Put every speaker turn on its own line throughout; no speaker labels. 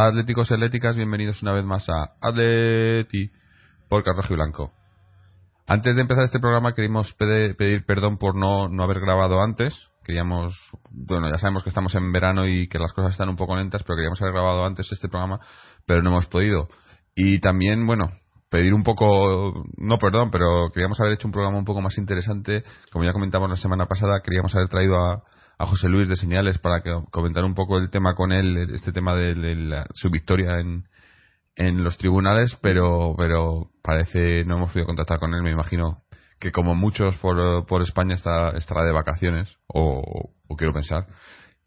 Hola y atléticas, bienvenidos una vez más a Atleti por Carrojo y Blanco. Antes de empezar este programa queríamos pedir, perdón por no, no haber grabado antes. Queríamos, bueno, ya sabemos que estamos en verano y que las cosas están un poco lentas, pero queríamos haber grabado antes este programa, pero no hemos podido. Y también, bueno, pedir un poco, no perdón, pero queríamos haber hecho un programa un poco más interesante. Como ya comentamos la semana pasada, queríamos haber traído a, a José Luis de Señales para que, comentar un poco el tema con él, este tema de, su victoria en, en los tribunales, pero, pero parece no hemos podido contactar con él. Me imagino que como muchos por, por España está, estará de vacaciones, o, quiero pensar.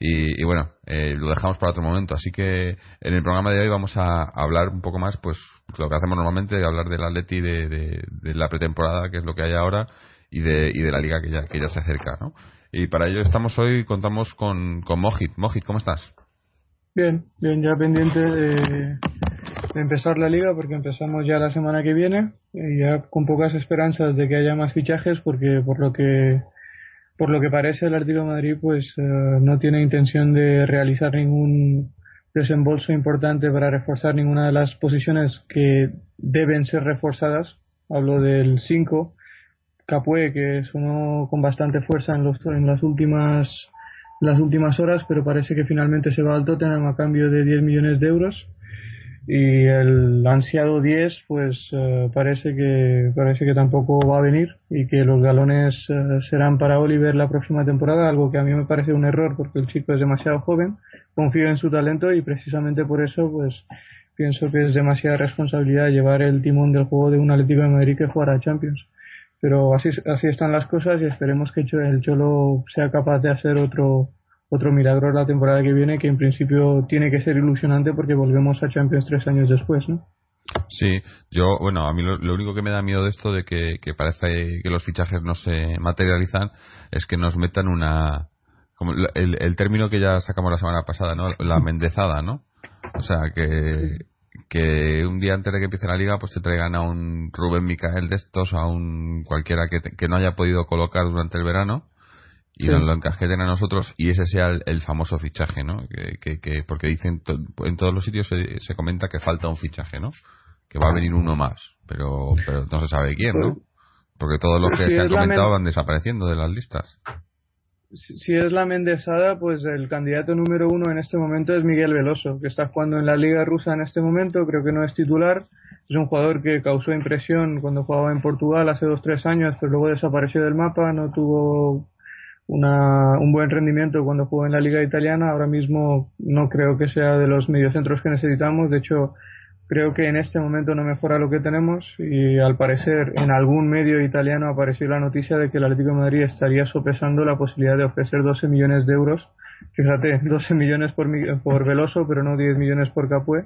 Y, bueno, eh, lo dejamos para otro momento. Así que en el programa de hoy vamos a hablar un poco más, pues lo que hacemos normalmente, hablar del Atleti, de, de, de la pretemporada, que es lo que hay ahora, y de, y de la liga que ya, que ya se acerca, ¿no? Y para ello estamos hoy, contamos con, con Mojit. Mojit, ¿cómo estás?
Bien, bien, ya pendiente de, empezar la liga porque empezamos ya la semana que viene y ya con pocas esperanzas de que haya más fichajes porque por lo que por lo que parece el Atlético de Madrid pues eh, no tiene intención de realizar ningún desembolso importante para reforzar ninguna de las posiciones que deben ser reforzadas hablo del 5 Capué, que sonó con bastante fuerza en, los, en las últimas las últimas horas, pero parece que finalmente se va al Tottenham a cambio de 10 millones de euros. Y el ansiado 10, pues eh, parece que parece que tampoco va a venir y que los galones eh, serán para Oliver la próxima temporada, algo que a mí me parece un error porque el chico es demasiado joven, confío en su talento y precisamente por eso, pues pienso que es demasiada responsabilidad llevar el timón del juego de un Atlético de Madrid que jugará Champions pero así, así están las cosas y esperemos que el Cholo sea capaz de hacer otro otro milagro la temporada que viene que en principio tiene que ser ilusionante porque volvemos a Champions tres años después, ¿no?
Sí, yo, bueno, a mí lo, único que me da miedo de esto de que, parece que los fichajes no se materializan es que nos metan una, como el, el término que ya sacamos la semana pasada, ¿no? La mendezada, ¿no? O sea, que, que un día antes de que empiece la liga pues te traigan a un Rubén Micael de estos, a un cualquiera que, que no haya podido colocar durante el verano y nos lo encajeten a nosotros y ese sea el, famoso fichaje, ¿no? Que, que, porque dicen en todos los sitios se, se, comenta que falta un fichaje, ¿no? Que va a venir uno más, pero pero no se sabe quién, ¿no? Porque todos los que se han comentado van desapareciendo de las listas
si es la Mendesada, pues el candidato número uno en este momento es Miguel Veloso, que está jugando en la Liga Rusa en este momento, creo que no es titular. Es un jugador que causó impresión cuando jugaba en Portugal hace dos tres años, pero luego desapareció del mapa, no tuvo una, un buen rendimiento cuando jugó en la Liga Italiana. Ahora mismo no creo que sea de los mediocentros que necesitamos. De hecho, creo que en este momento no mejora lo que tenemos y al parecer en algún medio italiano apareció la noticia de que el Atlético de Madrid estaría sopesando la posibilidad de ofrecer 12 millones de euros. Fíjate, 12 millones por, por Veloso, pero no 10 millones por Capué,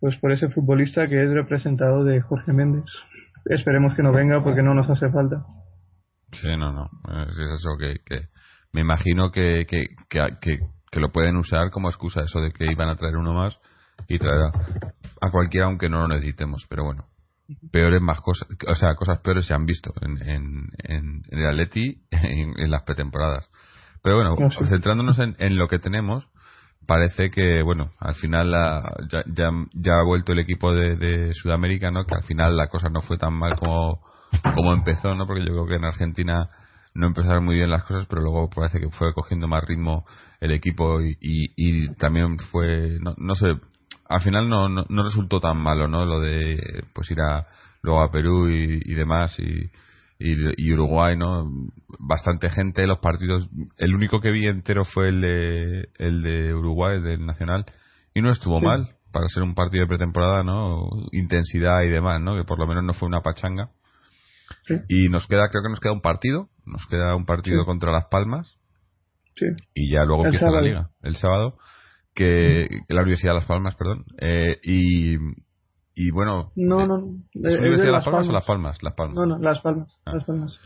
pues por ese futbolista que es representado de Jorge Méndez. Esperemos que no venga porque no nos hace falta.
Sí, no, no. Es eso que, me imagino que, que, que lo pueden usar como excusa eso de que iban a traer uno más y traerá a cualquiera aunque no lo necesitemos, pero bueno. Peores más cosas, o sea, cosas peores se han visto en, en, en, el Atleti en, las pretemporadas. Pero bueno, centrándonos en, en lo que tenemos, parece que, bueno, al final ya, ya, ya, ha vuelto el equipo de, de, Sudamérica, ¿no? Que al final la cosa no fue tan mal como, como empezó, ¿no? Porque yo creo que en Argentina no empezaron muy bien las cosas, pero luego parece que fue cogiendo más ritmo el equipo y, y, y también fue, no, no sé, al final no, no, resultó tan malo, ¿no? Lo de pues ir a, luego a Perú y, demás y, y, Uruguay, ¿no? Bastante gente, los partidos. El único que vi entero fue el de, el de Uruguay, del Nacional, y no estuvo mal para ser un partido de pretemporada, ¿no? Intensidad y demás, ¿no? Que por lo menos no fue una pachanga. Y nos queda, creo que nos queda un partido, nos queda un partido contra Las Palmas. Y ya luego empieza la liga, el sábado que, la Universidad de Las Palmas, perdón. Eh, y, y bueno.
No, no,
¿Es Universidad de Las, Palmas, o Las Palmas? Las Palmas.
No, no, Las Palmas. Ah. Las Palmas.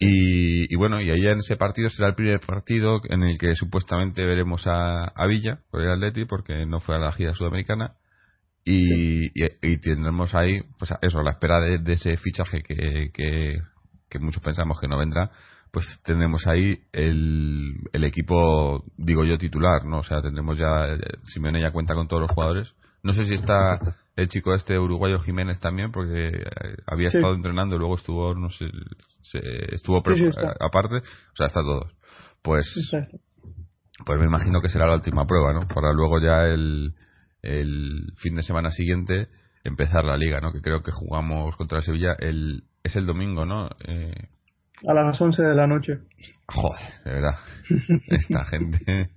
Y, y, bueno, y allá en ese partido será el primer partido en el que supuestamente veremos a, a Villa por el Atleti, porque no fue a la gira sudamericana. Y, y, tendremos ahí, pues eso, la espera de, ese fichaje que, que, que muchos pensamos que no vendrá, pues tendremos ahí el, el equipo, digo yo, titular, ¿no? O sea, tendremos ya, eh, Simeone ya cuenta con todos los jugadores. No sé si está el chico este uruguayo Jiménez también, porque eh, había estado entrenando y luego estuvo, no sé, estuvo aparte, o sea, está todos. Pues, pues me imagino que será la última prueba, ¿no? Para luego ya el, el fin de semana siguiente empezar la liga, ¿no? Que creo que jugamos contra Sevilla el es el domingo, ¿no? Eh,
a las 11 de la noche.
Joder, de verdad. Esta gente.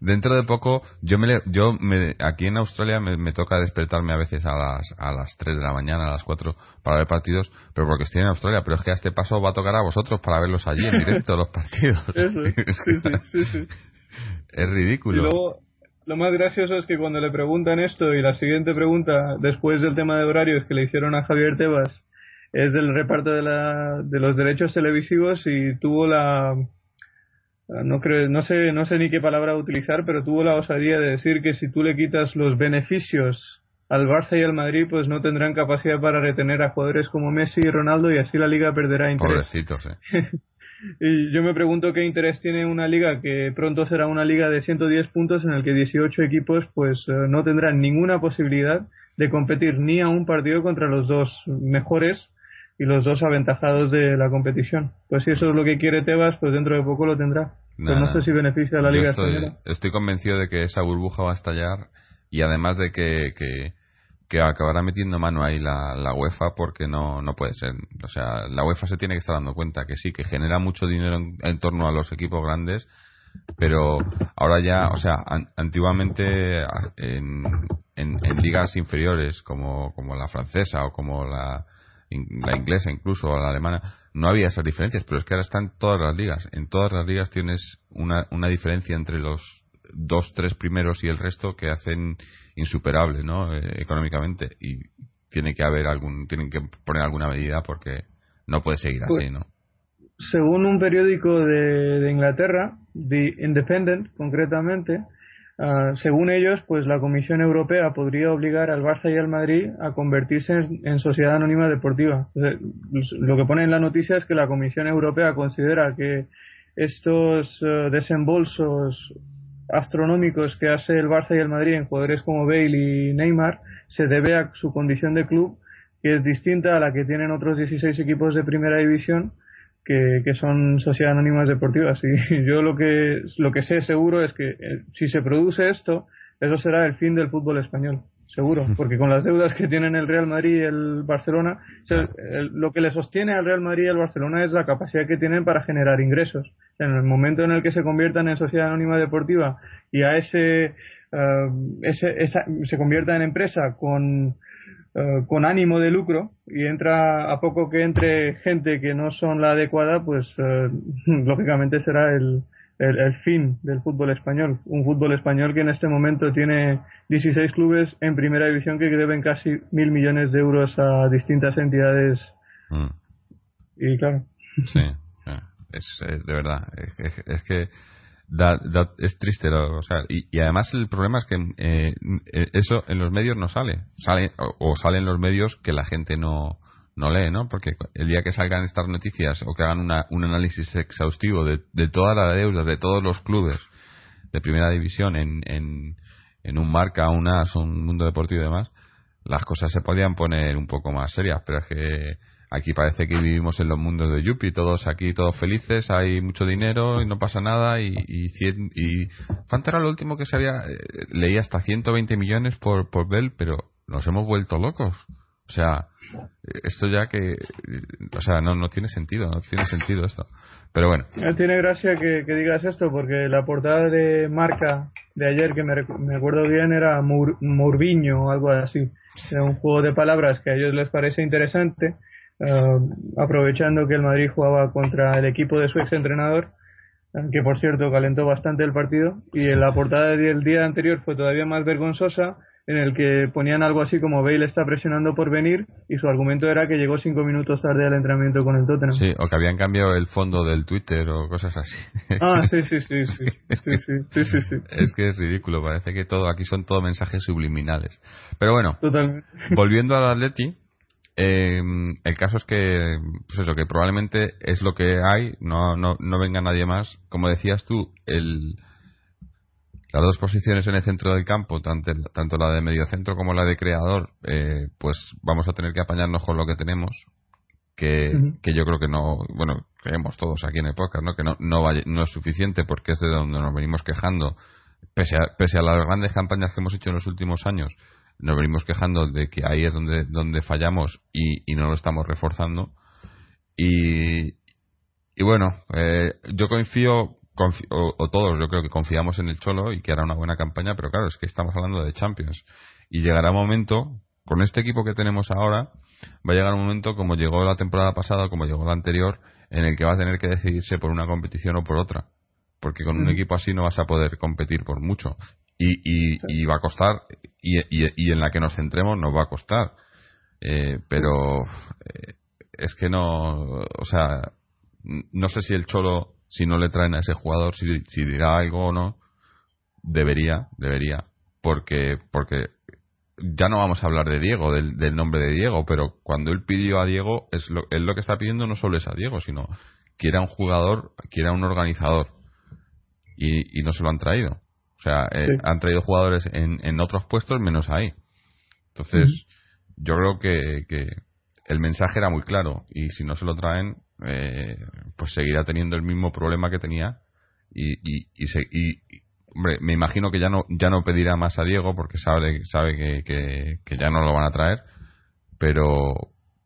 Dentro de poco, yo me, yo me, aquí en Australia me, toca despertarme a veces a las, a las 3 de la mañana, a las 4 para ver partidos, pero porque estoy en Australia, pero es que a este paso va a tocar a vosotros para verlos allí en directo los partidos.
Eso, sí, sí, sí,
Es ridículo.
Y luego, lo más gracioso es que cuando le preguntan esto y la siguiente pregunta después del tema de horarios que le hicieron a Javier Tebas es del reparto de, la, de los derechos televisivos y tuvo la no creo no sé no sé ni qué palabra utilizar pero tuvo la osadía de decir que si tú le quitas los beneficios al Barça y al Madrid pues no tendrán capacidad para retener a jugadores como Messi y Ronaldo y así la liga perderá interés.
Pobrecitos, eh.
y yo me pregunto qué interés tiene una liga que pronto será una liga de 110 puntos en el que 18 equipos pues eh, no tendrán ninguna posibilidad de competir ni a un partido contra los dos mejores y los dos aventajados de la competición. Pues si eso es lo que quiere Tebas, pues dentro de poco lo tendrá. Pero no sé si beneficia a la Liga
estoy,
Española.
Estoy convencido de que esa burbuja va a estallar y además de que, que, acabará metiendo mano ahí la, la, UEFA porque no, no puede ser. O sea, la UEFA se tiene que estar dando cuenta que sí, que genera mucho dinero en, torno a los equipos grandes, pero ahora ya, o sea, antiguamente en, en, en, ligas inferiores como, como la francesa o como la, la inglesa incluso o la alemana, no había esas diferencias, pero es que ahora están todas las ligas. En todas las ligas tienes una, una diferencia entre los dos, tres primeros y el resto que hacen insuperable, ¿no? Eh, económicamente y tiene que haber algún, tienen que poner alguna medida porque no puede seguir así, pues, ¿no?
Según un periódico de, de Inglaterra, The Independent concretamente, Ah, según ellos, pues la Comisión Europea podría obligar al Barça y al Madrid a convertirse en, sociedad anónima deportiva. lo que pone en la noticia es que la Comisión Europea considera que estos eh, desembolsos astronómicos que hace el Barça y el Madrid en jugadores como Bale y Neymar se debe a su condición de club, que es distinta a la que tienen otros 16 equipos de primera división que, que, son sociedades anónimas deportivas. Y yo lo que, lo que sé seguro es que eh, si se produce esto, eso será el fin del fútbol español. Seguro, porque con las deudas que tienen el Real Madrid y el Barcelona, lo que le sostiene al Real Madrid y al Barcelona es la capacidad que tienen para generar ingresos. En el momento en el que se conviertan en sociedad anónima deportiva y a ese, eh, ese esa, se convierta en empresa con eh, con ánimo de lucro y entra a poco que entre gente que no son la adecuada, pues eh, lógicamente será el, el, fin del fútbol español. Un fútbol español que en este momento tiene 16 clubes en primera división que deben casi mil millones de euros a distintas entidades. Mm. Y claro.
Sí, es eh, de verdad. es que es triste, o sea, y, además el problema es que eh, eh, eso en los medios no sale, sale o, sale en los medios que la gente no, no lee, ¿no? Porque el día que salgan estas noticias o que hagan una, un análisis exhaustivo de, de toda la deuda de todos los clubes de primera división en, en, en un marca, un AS, un mundo deportivo y demás, las cosas se podrían poner un poco más serias, pero es que Aquí parece que vivimos en los mundos de Yuppie, todos aquí, todos felices, hay mucho dinero y no pasa nada. Y, y, y ¿cuánto era lo último que se había? Eh, leí hasta 120 millones por, por Bell, pero nos hemos vuelto locos. O sea, esto ya que. O sea, no, no tiene sentido, no tiene sentido esto. Pero bueno.
No tiene gracia que, digas esto, porque la portada de marca de ayer, que me, me acuerdo bien, era Murviño o algo así. Era un juego de palabras que a ellos les parece interesante eh, aprovechando que el Madrid jugaba contra el equipo de su ex entrenador, que por cierto calentó bastante el partido, y en la portada del día anterior fue todavía más vergonzosa, en el que ponían algo así como Bale está presionando por venir y su argumento era que llegó cinco minutos tarde al entrenamiento con el Tottenham.
Sí, o que habían cambiado el fondo del Twitter o cosas así.
Ah, sí, sí, sí, sí, sí, sí, sí, sí,
Es que es ridículo, parece que todo aquí son todos mensajes subliminales. Pero bueno,
Totalmente.
volviendo al Atleti, Em, el caso es que, pues eso, que probablemente es lo que hay, no, no, no venga nadie más. Como decías tú, el, las dos posiciones en el centro del campo, tanto, tanto la de medio centro como la de creador, eh, pues vamos a tener que apañarnos con lo que tenemos. Que, que yo creo que no, bueno, creemos todos aquí en el podcast, ¿no? que no, no, no es suficiente porque es de donde nos venimos quejando, pese a, pese a las grandes campañas que hemos hecho en los últimos años nos venimos quejando de que ahí es donde, donde fallamos y, y no lo estamos reforzando. Y, y bueno, eh, yo confío, o, todos yo creo que confiamos en el Cholo y que hará una buena campaña, pero claro, es que estamos hablando de Champions. Y llegará un momento, con este equipo que tenemos ahora, va a llegar un momento como llegó la temporada pasada, como llegó la anterior, en el que va a tener que decidirse por una competición o por otra. Porque con un equipo así no vas a poder competir por mucho y, y, va a costar y, y, en la que nos centremos nos va a costar. Eh, pero eh, es que no o sea no sé si el cholo si no le traen a ese jugador si, si dirá algo o no debería debería porque porque ya no vamos a hablar de Diego del, del nombre de Diego pero cuando él pidió a Diego es lo, él lo que está pidiendo no solo es a Diego sino quiere a un jugador quiere a un organizador y, y no se lo han traído sea, eh, han traído jugadores en, en, otros puestos menos ahí. Entonces, yo creo que, que, el mensaje era muy claro y si no se lo traen, eh, pues seguirá teniendo el mismo problema que tenía y, y, y, hombre, me imagino que ya no ya no pedirá más a Diego porque sabe sabe que, que, ya no lo van a traer, pero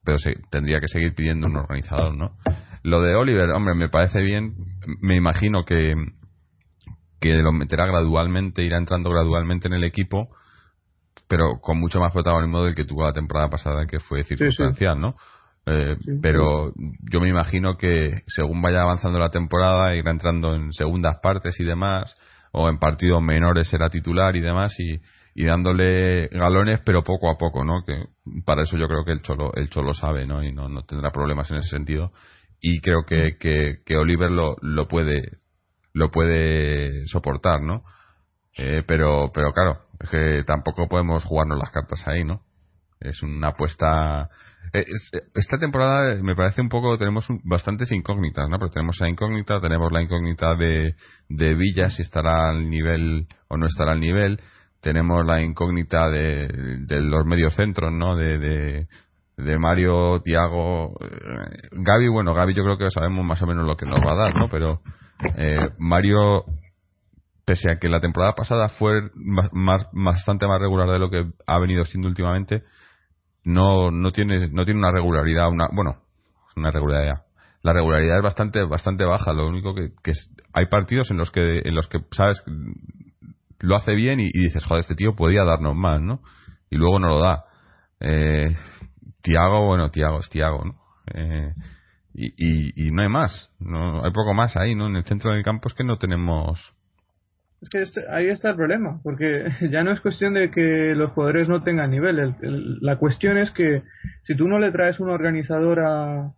pero se, tendría que seguir pidiendo un organizador, ¿no? Lo de Oliver, hombre, me parece bien. Me imagino que, que lo meterá gradualmente, irá entrando gradualmente en el equipo, pero con mucho más protagonismo del que tuvo la temporada pasada, que fue circunstancial, ¿no? Eh, pero yo me imagino que según vaya avanzando la temporada, irá entrando en segundas partes y demás, o en partidos menores será titular y demás, y, y dándole galones, pero poco a poco, ¿no? Que para eso yo creo que el Cholo, el Cholo sabe, ¿no? Y no, no tendrá problemas en ese sentido. Y creo que, que, que Oliver lo, lo puede lo puede soportar, ¿no? Eh, pero, pero claro, es que tampoco podemos jugarnos las cartas ahí, ¿no? Es una apuesta. Eh, esta temporada me parece un poco. Tenemos bastantes incógnitas, ¿no? Pero tenemos la incógnita, tenemos la incógnita de, de Villa, si estará al nivel o no estará al nivel. Tenemos la incógnita de, de los mediocentros, ¿no? De, de, Mario, Tiago, eh, Gaby. Bueno, Gaby yo creo que sabemos más o menos lo que nos va a dar, ¿no? Pero eh, Mario, pese a que la temporada pasada fue más, bastante más regular de lo que ha venido siendo últimamente, no, no tiene, no tiene una regularidad, una, bueno, una regularidad. La regularidad es bastante, bastante baja. Lo único que, que hay partidos en los que, en los que sabes, lo hace bien y, dices, joder, este tío podía darnos más, ¿no? Y luego no lo da. Eh, Tiago, bueno, Tiago es Tiago, ¿no? Eh, y, y, no hay más, no hay poco más ahí, ¿no? En el centro del campo es que no tenemos.
Es que este, ahí está el problema, porque ya no es cuestión de que los jugadores no tengan nivel. la cuestión es que si tú no le traes un organizador a,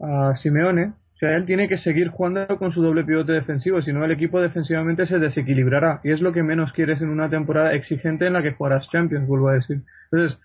a Simeone, o sea, él tiene que seguir jugando con su doble pivote defensivo, si no el equipo defensivamente se desequilibrará. Y es lo que menos quieres en una temporada exigente en la que jugarás Champions, vuelvo a decir. Entonces,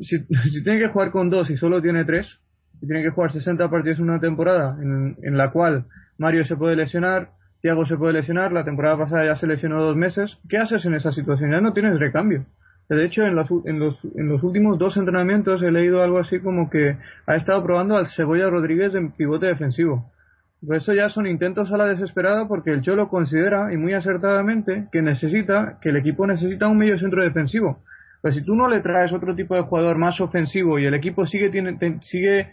si, si tiene que jugar con dos y solo tiene tres, y tiene que jugar 60 partidos en una temporada en, en la cual Mario se puede lesionar, Thiago se puede lesionar, la temporada pasada ya se lesionó dos meses, ¿qué haces en esa situación? Ya no tienes recambio. De hecho, en los, en, los, en los últimos dos entrenamientos he leído algo así como que ha estado probando al Cebolla Rodríguez en pivote defensivo. Pues eso ya son intentos a la desesperada porque el Cholo considera, y muy acertadamente, que necesita, que el equipo necesita un medio centro defensivo. Pues si tú no le traes otro tipo de jugador más ofensivo y el equipo sigue, tiene, sigue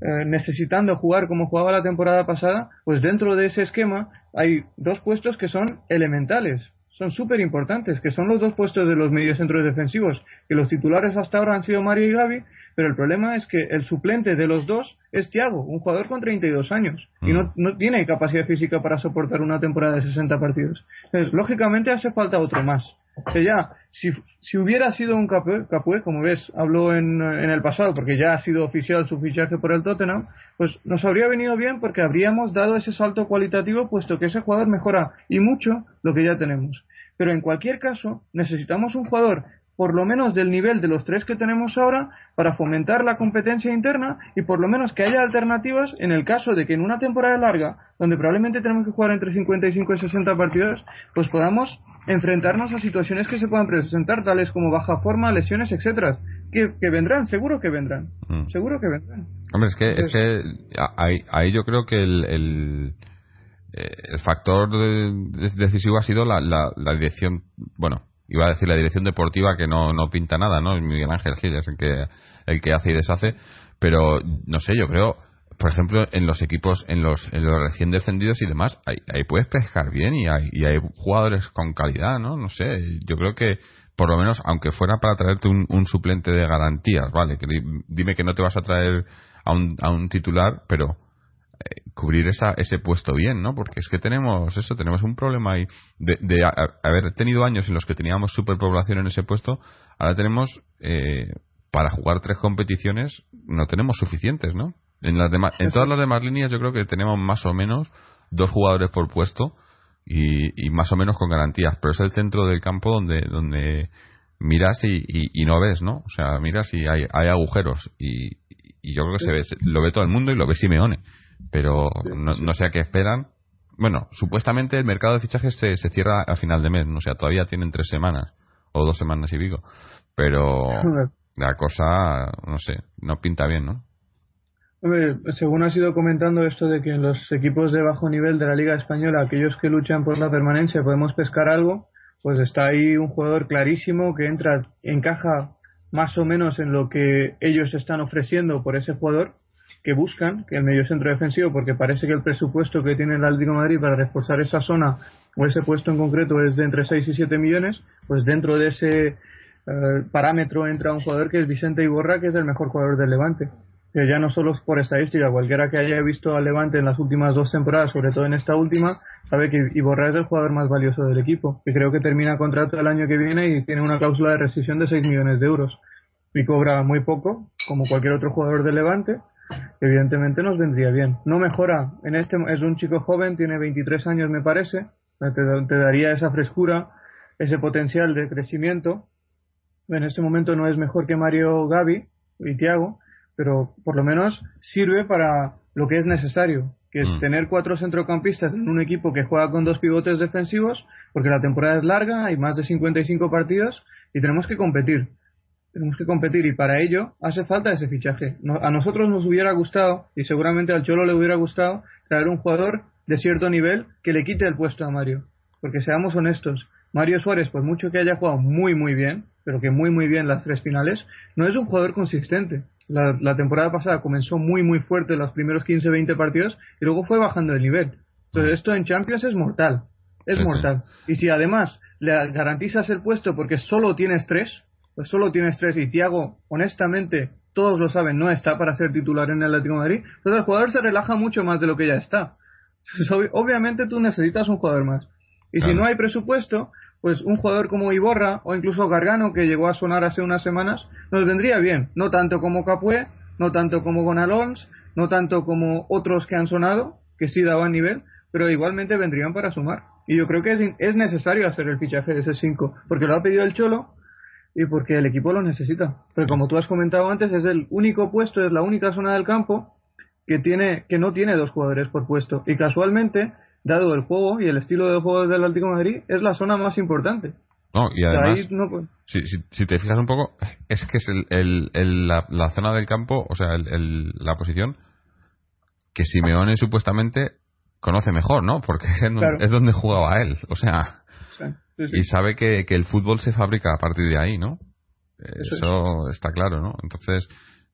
eh, necesitando jugar como jugaba la temporada pasada, pues dentro de ese esquema hay dos puestos que son elementales, son súper importantes, que son los dos puestos de los mediocentros defensivos, que los titulares hasta ahora han sido Mario y Gaby, pero el problema es que el suplente de los dos es Thiago, un jugador con 32 años, y no, mm. no tiene capacidad física para soportar una temporada de 60 partidos. Entonces, lógicamente hace falta otro más. Que ya, si, si hubiera sido un Capué, como ves, habló en, en, el pasado, porque ya ha sido oficial su fichaje por el Tottenham, pues nos habría venido bien porque habríamos dado ese salto cualitativo, puesto que ese jugador mejora y mucho lo que ya tenemos. Pero en cualquier caso, necesitamos un jugador por lo menos del nivel de los tres que tenemos ahora para fomentar la competencia interna y por lo menos que haya alternativas en el caso de que en una temporada larga, donde probablemente tenemos que jugar entre 55 y 60 partidos, pues podamos enfrentarnos a situaciones que se puedan presentar, tales como baja forma, lesiones, etcétera, que, vendrán, seguro que vendrán, mm. seguro que vendrán.
Hombre, es que, es que ahí, yo creo que el, el, eh, factor decisivo ha sido la, la, dirección, bueno, iba a decir la dirección deportiva que no, no pinta nada, ¿no? Miguel Ángel Gil es el que, el que hace y deshace, pero no sé, yo creo por ejemplo, en los equipos, en los, en los recién descendidos y demás, ahí, ahí puedes pescar bien y hay, jugadores con calidad, ¿no? No sé, yo creo que por lo menos, aunque fuera para traerte un, un suplente de garantías, ¿vale? Que dime que no te vas a traer a un, a un titular, pero eh, cubrir esa, ese puesto bien, ¿no? Porque es que tenemos eso, tenemos un problema ahí de, de haber tenido años en los que teníamos superpoblación en ese puesto, ahora tenemos, eh, para jugar tres competiciones, no tenemos suficientes, ¿no? En, las demás, en todas las demás líneas yo creo que tenemos más o menos dos jugadores por puesto y, y más o menos con garantías, pero es el centro del campo donde, donde miras y, y, no ves, ¿no? O sea, miras y hay, hay agujeros y, y yo creo que se ve, lo ve todo el mundo y lo ve Simeone, pero no, no sé a qué esperan. Bueno, supuestamente el mercado de fichajes se, se cierra a final de mes, o sea, todavía tienen tres semanas o dos semanas y pico, pero la cosa, no sé, no pinta bien, ¿no?
Según has ido comentando esto de que en los equipos de bajo nivel de la Liga Española, aquellos que luchan por la permanencia, podemos pescar algo, pues está ahí un jugador clarísimo que entra, encaja más o menos en lo que ellos están ofreciendo por ese jugador que buscan, que el medio centro defensivo, porque parece que el presupuesto que tiene el Atlético Madrid para reforzar esa zona o ese puesto en concreto es de entre 6 y 7 millones, pues dentro de ese eh, parámetro entra un jugador que es Vicente Iborra, que es el mejor jugador del Levante que ya no solo por estadística, cualquiera que haya visto al Levante en las últimas dos temporadas, sobre todo en esta última, sabe que Iborra es el jugador más valioso del equipo, que creo que termina contrato el año que viene y tiene una cláusula de rescisión de 6 millones de euros. Y cobra muy poco, como cualquier otro jugador del Levante, evidentemente nos vendría bien. No mejora, en este es un chico joven, tiene 23 años me parece, te, te daría esa frescura, ese potencial de crecimiento. En este momento no es mejor que Mario Gavi y Thiago, pero por lo menos sirve para lo que es necesario, que es mm. tener cuatro centrocampistas en un equipo que juega con dos pivotes defensivos, porque la temporada es larga, hay más de 55 partidos y tenemos que competir. Tenemos que competir y para ello hace falta ese fichaje. a nosotros nos hubiera gustado, y seguramente al Cholo le hubiera gustado, traer un jugador de cierto nivel que le quite el puesto a Mario. Porque seamos honestos, Mario Suárez, por mucho que haya jugado muy muy bien, pero que muy muy bien las tres finales, no es un jugador consistente. La, temporada pasada comenzó muy, muy fuerte los primeros 15-20 partidos y luego fue bajando el nivel. Entonces, esto en Champions es mortal. Es mortal. Y si además le garantizas el puesto porque solo tienes tres, pues solo tienes tres y Tiago, honestamente, todos lo saben, no está para ser titular en el Atlético de Madrid, entonces el jugador se relaja mucho más de lo que ya está. Obviamente tú necesitas un jugador más. Y si no hay presupuesto, pues un jugador como Iborra o incluso Gargano, que llegó a sonar hace unas semanas, nos vendría bien. No tanto como Capué, no tanto como Gonalons, no tanto como otros que han sonado, que sí daban nivel, pero igualmente vendrían para sumar. Y yo creo que es, es necesario hacer el fichaje de ese 5, porque lo ha pedido el Cholo y porque el equipo lo necesita. Porque como tú has comentado antes, es el único puesto, es la única zona del campo que, tiene, que no tiene dos jugadores por puesto. Y casualmente dado el juego y el estilo de juego del Atlético de Madrid, es la zona más importante.
No, y además, si, si, te fijas un poco, es que es el, el, la, zona del campo, o sea, la posición que Simeone supuestamente conoce mejor, ¿no? Porque es, donde jugaba él, o sea, y sabe que, que, el fútbol se fabrica a partir de ahí, ¿no? Eso, está claro, ¿no? Entonces,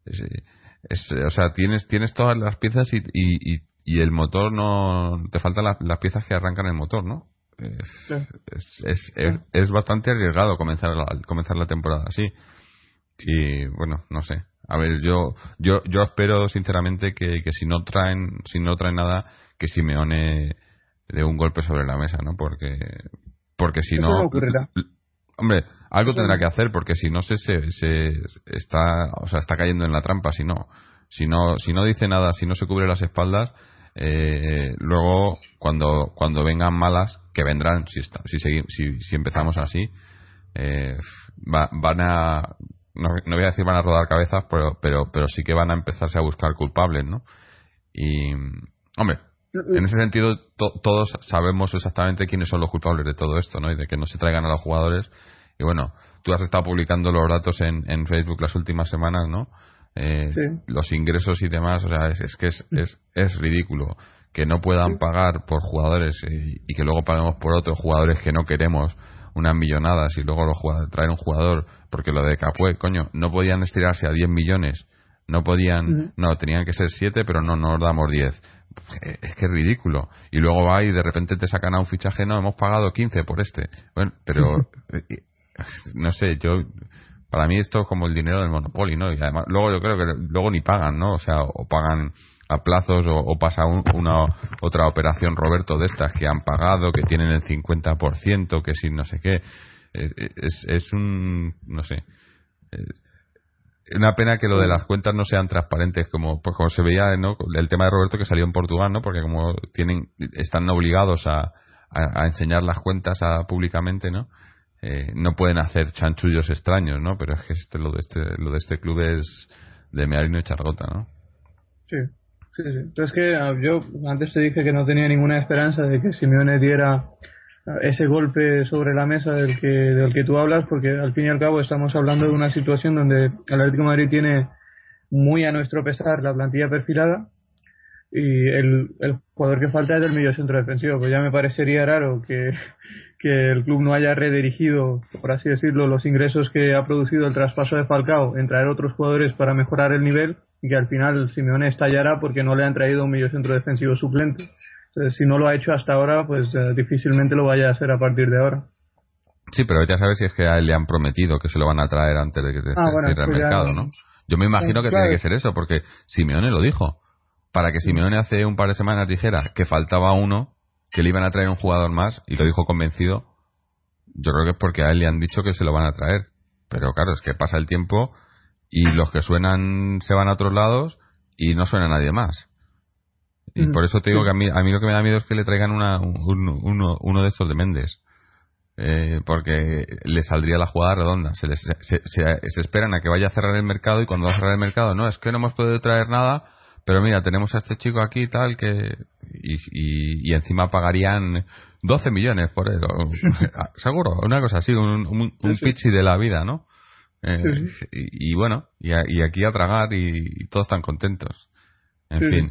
es, o sea, tienes, tienes todas las piezas y, y y el motor no te faltan las piezas que arrancan el motor no es, es, es, bastante arriesgado comenzar la, comenzar la temporada así. Y bueno no sé. A ver yo yo yo espero sinceramente que, que si no traen si no traen nada que Simeone dé un golpe sobre la mesa no porque porque si no hombre algo tendrá que hacer porque si no se, se, se está o sea está cayendo en la trampa si no. Si no si no dice nada si no se cubre las espaldas eh, luego cuando cuando vengan malas que vendrán si si, si, si empezamos así eh, van a no, voy a decir van a rodar cabezas pero, pero pero sí que van a empezarse a buscar culpables no y hombre en ese sentido todos sabemos exactamente quiénes son los culpables de todo esto no y de que no se traigan a los jugadores. Y bueno tú has estado publicando los datos en, en Facebook las últimas semanas no eh, los ingresos y demás o sea es, que es, es, es ridículo que no puedan pagar por jugadores y, que luego paguemos por otros jugadores que no queremos unas millonadas y luego los traer un jugador porque lo de Capué, coño, no podían estirarse a 10 millones, no podían, no, tenían que ser 7, pero no, nos damos 10. Es que es ridículo. Y luego va y de repente te sacan a un fichaje, no, hemos pagado 15 por este. Bueno, pero eh, no sé, yo para mí esto es como el dinero del Monopoly, ¿no? Y además, luego yo creo que luego ni pagan, ¿no? O sea, o pagan a plazos o, pasa una otra operación Roberto de estas que han pagado que tienen el 50% que si no sé qué eh, eh, es, es un no sé eh, una pena que lo de las cuentas no sean transparentes como pues como se veía ¿no? el tema de Roberto que salió en Portugal no porque como tienen están obligados a, a, enseñar las cuentas a, públicamente no no pueden hacer chanchullos extraños no pero es que este, lo de este lo de este club es de mearino y chargota no
sí Sí, sí. Entonces que ah, yo antes te dije que no tenía ninguna esperanza de que Simeone diera ah, ese golpe sobre la mesa del que, del que tú hablas, porque al fin y al cabo estamos hablando de una situación donde el Atlético Madrid tiene muy a nuestro pesar la plantilla perfilada y el, el jugador que falta es el medio centro defensivo. Pues ya me parecería raro que, que el club no haya redirigido, por así decirlo, los ingresos que ha producido el traspaso de Falcao en traer otros jugadores para mejorar el nivel y que al final Simeone estallará porque no le han traído un medio centro defensivo suplente. Entonces, si no lo ha hecho hasta ahora, pues eh, difícilmente lo vaya a hacer a partir de ahora.
Sí, pero ya sabes si es que a él le han prometido que se lo van a traer antes de que se ah, cierre el pues mercado, ¿no? Yo me imagino que tiene que ser eso, porque Simeone lo dijo. Para que Simeone hace un par de semanas dijera que faltaba uno, que le iban a traer un jugador más, y lo dijo convencido, yo creo que es porque a él le han dicho que se lo van a traer. Pero claro, es que pasa el tiempo y los que suenan se van a otros lados y no suena nadie más. Y mm. por eso te digo que a mí, a mí lo que me da miedo es que le traigan una, uno, uno de estos de Méndez. Eh, porque le saldría la jugada redonda. Se, les, se, se, esperan a que vaya a cerrar el mercado y cuando va a cerrar el mercado, no, es que no hemos podido traer nada, pero mira, tenemos a este chico aquí y tal que. Y, y, encima pagarían 12 millones por él. Seguro, una cosa así, un, un, un de la vida, ¿no? Eh, y, bueno, y, aquí a tragar y, todos están contentos. En fin.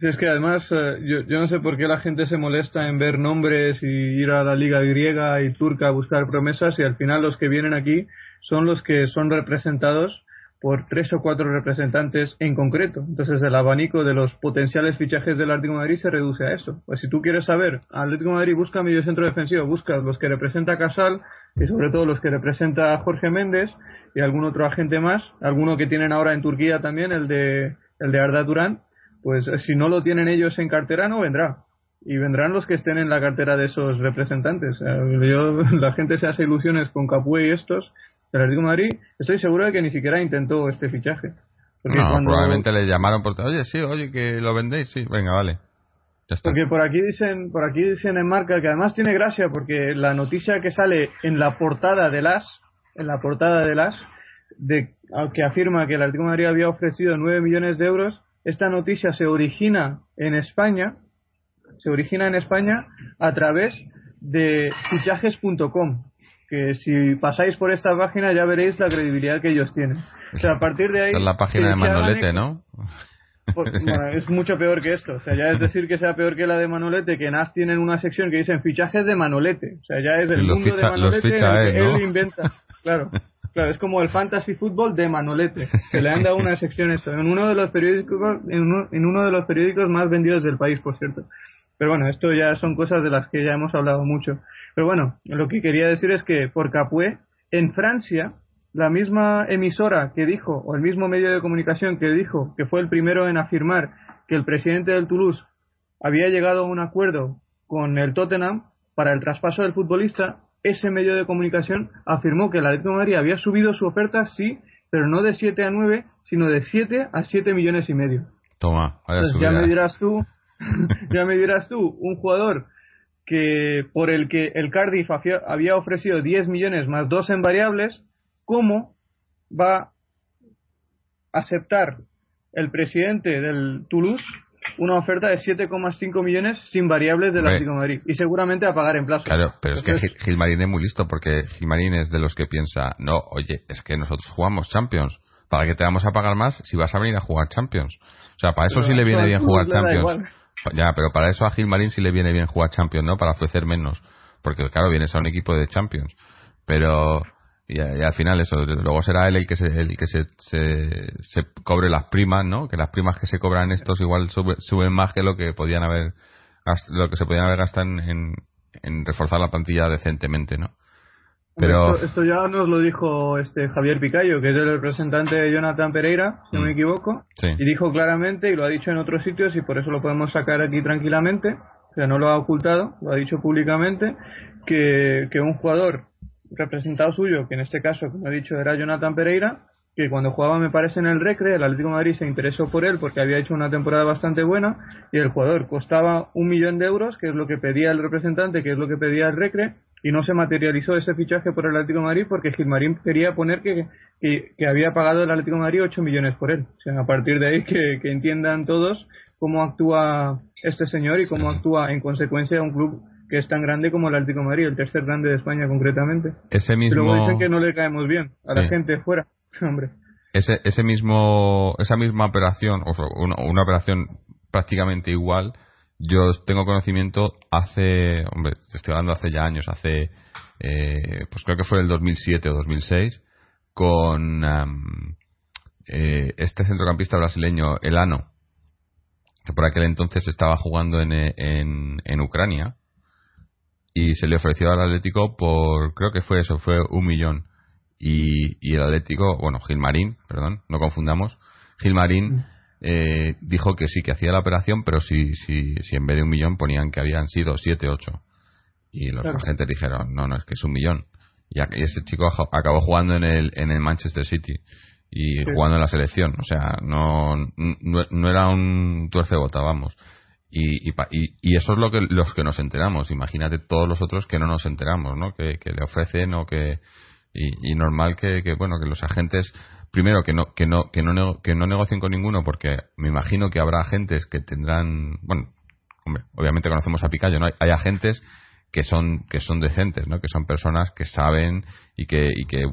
es que además, eh, yo, yo, no sé por qué la gente se molesta en ver nombres y ir a la liga griega y turca a buscar promesas y al final los que vienen aquí son los que son representados por tres o cuatro representantes en concreto. Entonces el abanico de los potenciales fichajes del Atlético Madrid se reduce a eso. Pues si tú quieres saber, Atlético de Madrid busca medio centro defensivo, busca los que representa Casal y sobre todo los que representa Jorge Méndez y algún otro agente más, alguno que tienen ahora en Turquía también, el de el de Arda Durán, pues si no lo tienen ellos en cartera no vendrá. Y vendrán los que estén en la cartera de esos representantes. Eh, yo, la gente se hace ilusiones con Capué y estos, el Atlético de Madrid, estoy seguro de que ni siquiera intentó este fichaje.
Porque no, probablemente le llamaron por oye, sí, oye, que lo vendéis, sí, venga, vale.
Ya está. Porque por aquí dicen, por aquí dicen en marca que además tiene gracia porque la noticia que sale en la portada de las, en la portada de las, de que afirma que el Atlético de Madrid había ofrecido 9 millones de euros, esta noticia se origina en España, se origina en España a través de fichajes.com que si pasáis por esta página ya veréis la credibilidad que ellos tienen. O sea, a partir de ahí...
es la página de Manolete, ¿no?
Pues, es mucho peor que esto. O sea, ya es decir que sea peor que la de Manolete, que NAS tienen una sección que dicen fichajes de Manolete. O sea, ya es el mundo de Manolete que él inventa. Claro. Claro, es como el fantasy fútbol de Manolete. Se le han dado una sección esto. En uno de los periódicos, en uno, en uno de los periódicos más vendidos del país, por cierto. Pero bueno, esto ya son cosas de las que ya hemos hablado mucho. Pero bueno, lo que quería decir es que por Capué, en Francia, la misma emisora que dijo, o el mismo medio de comunicación que dijo que fue el primero en afirmar que el presidente del Toulouse había llegado a un acuerdo con el Tottenham para el traspaso del futbolista, ese medio de comunicación afirmó que la Atlético de Madrid había subido su oferta, sí, pero no de 7 a 9, sino de 7 a 7 millones y medio.
Toma,
ya me dirás tú, ya me dirás tú, un jugador que por el que el Cardiff había ofrecido 10 millones más dos en variables, ¿cómo va a aceptar el presidente del Toulouse una oferta de 7,5 millones sin variables del Atlético de Madrid y seguramente a pagar en plazo.
Claro, pero es que Gilmarín es muy listo porque Gilmarín es de los que piensa, no, oye, es que nosotros jugamos Champions, ¿para qué te vamos a pagar más si vas a venir a jugar Champions? O sea, para eso sí le viene bien jugar Champions. Ya, pero para eso a Gilmarín sí le viene bien jugar Champions, ¿no? Para ofrecer menos. Porque, claro, vienes a un equipo de Champions. Pero, y, al final eso, luego será él el que se, el que se, se, cobre las primas, ¿no? Que las primas que se cobran estos igual suben más que lo que podían haber, lo que se podían haber gastado en, en reforzar la plantilla decentemente, ¿no?
Pero... Esto, ya nos lo dijo este Javier Picayo, que es el representante de Jonathan Pereira, si no me mm. equivoco, y dijo claramente, y lo ha dicho en otros sitios, y por eso lo podemos sacar aquí tranquilamente, o sea, no lo ha ocultado, lo ha dicho públicamente, que, que un jugador representado suyo, que en este caso, como he dicho, era Jonathan Pereira, que cuando jugaba me parece en el Recre, el Atlético de Madrid se interesó por él porque había hecho una temporada bastante buena y el jugador costaba un millón de euros, que es lo que pedía el representante, que es lo que pedía el Recre, y no se materializó ese fichaje por el Atlético de Madrid porque Gilmarín quería poner que, que, había pagado el Atlético de Madrid 8 millones por él. O sea, a partir de ahí que, que entiendan todos cómo actúa este señor y cómo actúa en consecuencia un club que es tan grande como el Atlético de Madrid, el tercer grande de España concretamente.
Ese mismo...
Luego dicen que no le caemos bien a la gente fuera. Hombre.
Ese, ese mismo, esa misma operación, o una, operación prácticamente igual, yo tengo conocimiento hace, hombre, estoy hablando hace ya años, hace, eh, pues creo que fue el 2007 o 2006, con eh, este centrocampista brasileño, Elano, que por aquel entonces estaba jugando en, en, en Ucrania, y se le ofreció al Atlético por, creo que fue eso, fue un millón y, el Atlético, bueno, Gilmarín, perdón, no confundamos, Gilmarín mm. Eh, dijo que sí, que hacía la operación, pero si, si, si en vez de un millón ponían que habían sido siete, ocho. Y los agentes dijeron, no, no, es que es un millón. Y, ese chico acabó jugando en el, en el Manchester City y jugando en la selección. O sea, no, no, era un tuerce bota, vamos. Y, y, y, eso es lo que los que nos enteramos. Imagínate todos los otros que no nos enteramos, ¿no? Que, que le ofrecen o que, y, normal que, bueno que los agentes primero que no que no que no que no negocien con ninguno porque me imagino que habrá agentes que tendrán bueno hombre obviamente conocemos a Picayo no hay, agentes que son que son decentes no que son personas que saben y que y que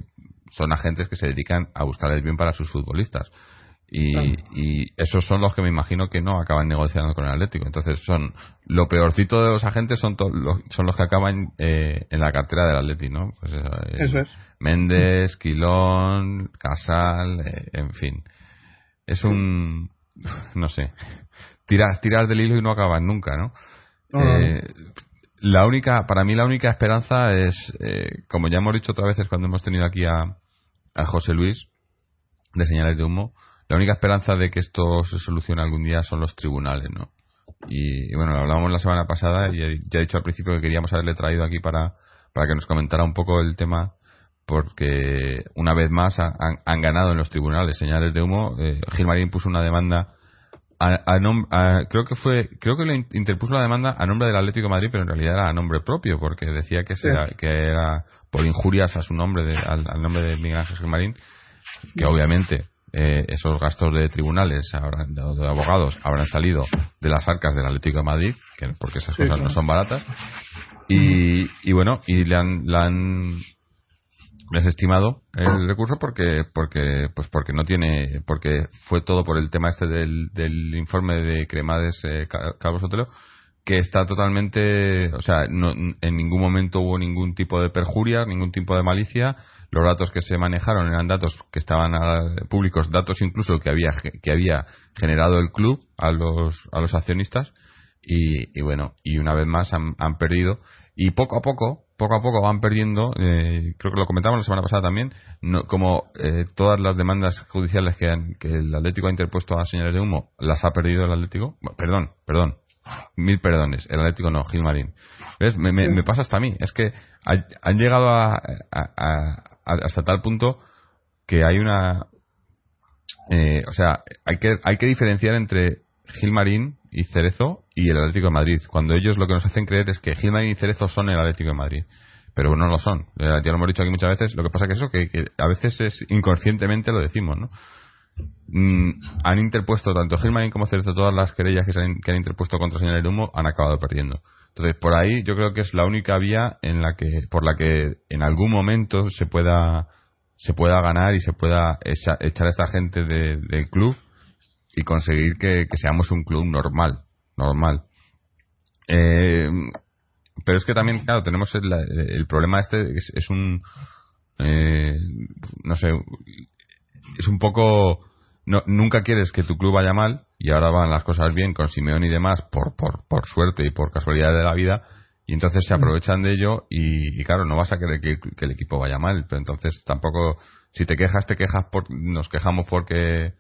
son agentes que se dedican a buscar el bien para sus futbolistas y, esos son los que me imagino que no acaban negociando con el Atlético. Entonces son lo peorcito de los agentes son los, son los que acaban eh, en la cartera del Atlético, ¿no? Pues eso,
eh, es.
Méndez, Quilón, Casal, eh, en fin. Es un no sé, tirar tirar del hilo y no acaban nunca, ¿no? la única para mí la única esperanza es como ya hemos dicho otras veces cuando hemos tenido aquí a, a José Luis de señales de humo la única esperanza de que esto se solucione algún día son los tribunales, ¿no? Y, bueno, lo hablábamos la semana pasada y ya he dicho al principio que queríamos haberle traído aquí para, para que nos comentara un poco el tema porque una vez más han, ganado en los tribunales señales de humo. Eh, Gilmarín puso una demanda a, creo que fue creo que le interpuso la demanda a nombre del Atlético de Madrid pero en realidad era a nombre propio porque decía que, que era por injurias a su nombre al, nombre de Miguel Ángel Gilmarín que obviamente eh, esos gastos de tribunales, de, abogados, habrán salido de las arcas del Atlético de Madrid, que, porque esas cosas no son baratas. Y, y bueno, y le han, le han desestimado el recurso porque porque pues porque no tiene porque fue todo por el tema este del, del informe de Cremades eh, Carlos Otelo que está totalmente o sea no, en ningún momento hubo ningún tipo de perjuria ningún tipo de malicia. Los datos que se manejaron eran datos que estaban públicos, datos incluso que había que había generado el club a los a los accionistas. Y, bueno y una vez más han, perdido. Y poco a poco poco a poco van perdiendo eh, creo que lo comentamos la semana pasada también no, como eh, todas las demandas judiciales que, que el Atlético ha interpuesto a señores de humo las ha perdido el Atlético. Perdón perdón mil perdones el Atlético no Gilmarín ¿Ves? Me, pasa hasta a mí es que han llegado a, hasta tal punto que hay una eh, o sea hay que hay que diferenciar entre Gilmarín y Cerezo y el Atlético de Madrid. Cuando ellos lo que nos hacen creer es que Gilmarín y Cerezo son el Atlético de Madrid. Pero no lo son. Ya lo hemos dicho aquí muchas veces. Lo que pasa que eso, que, que a veces es inconscientemente lo decimos, ¿no? Mm, han interpuesto tanto Gilmarín como Cerezo todas las querellas que, han, que han interpuesto contra señal de humo han acabado perdiendo. Entonces, por ahí yo creo que es la única vía en la que, por la que en algún momento se pueda, se pueda ganar y se pueda echar a esta gente del club y conseguir que, seamos un club normal, normal. Eh, pero es que también, claro, tenemos el, problema este, es, es un, eh, no sé, es un poco, no, nunca quieres que tu club vaya mal y ahora van las cosas bien con Simeón y demás por, por, por suerte y por casualidad de la vida y entonces se mm. aprovechan de ello y, claro, no vas a querer que, el equipo vaya mal, pero entonces tampoco, si te quejas, te quejas, por, nos quejamos porque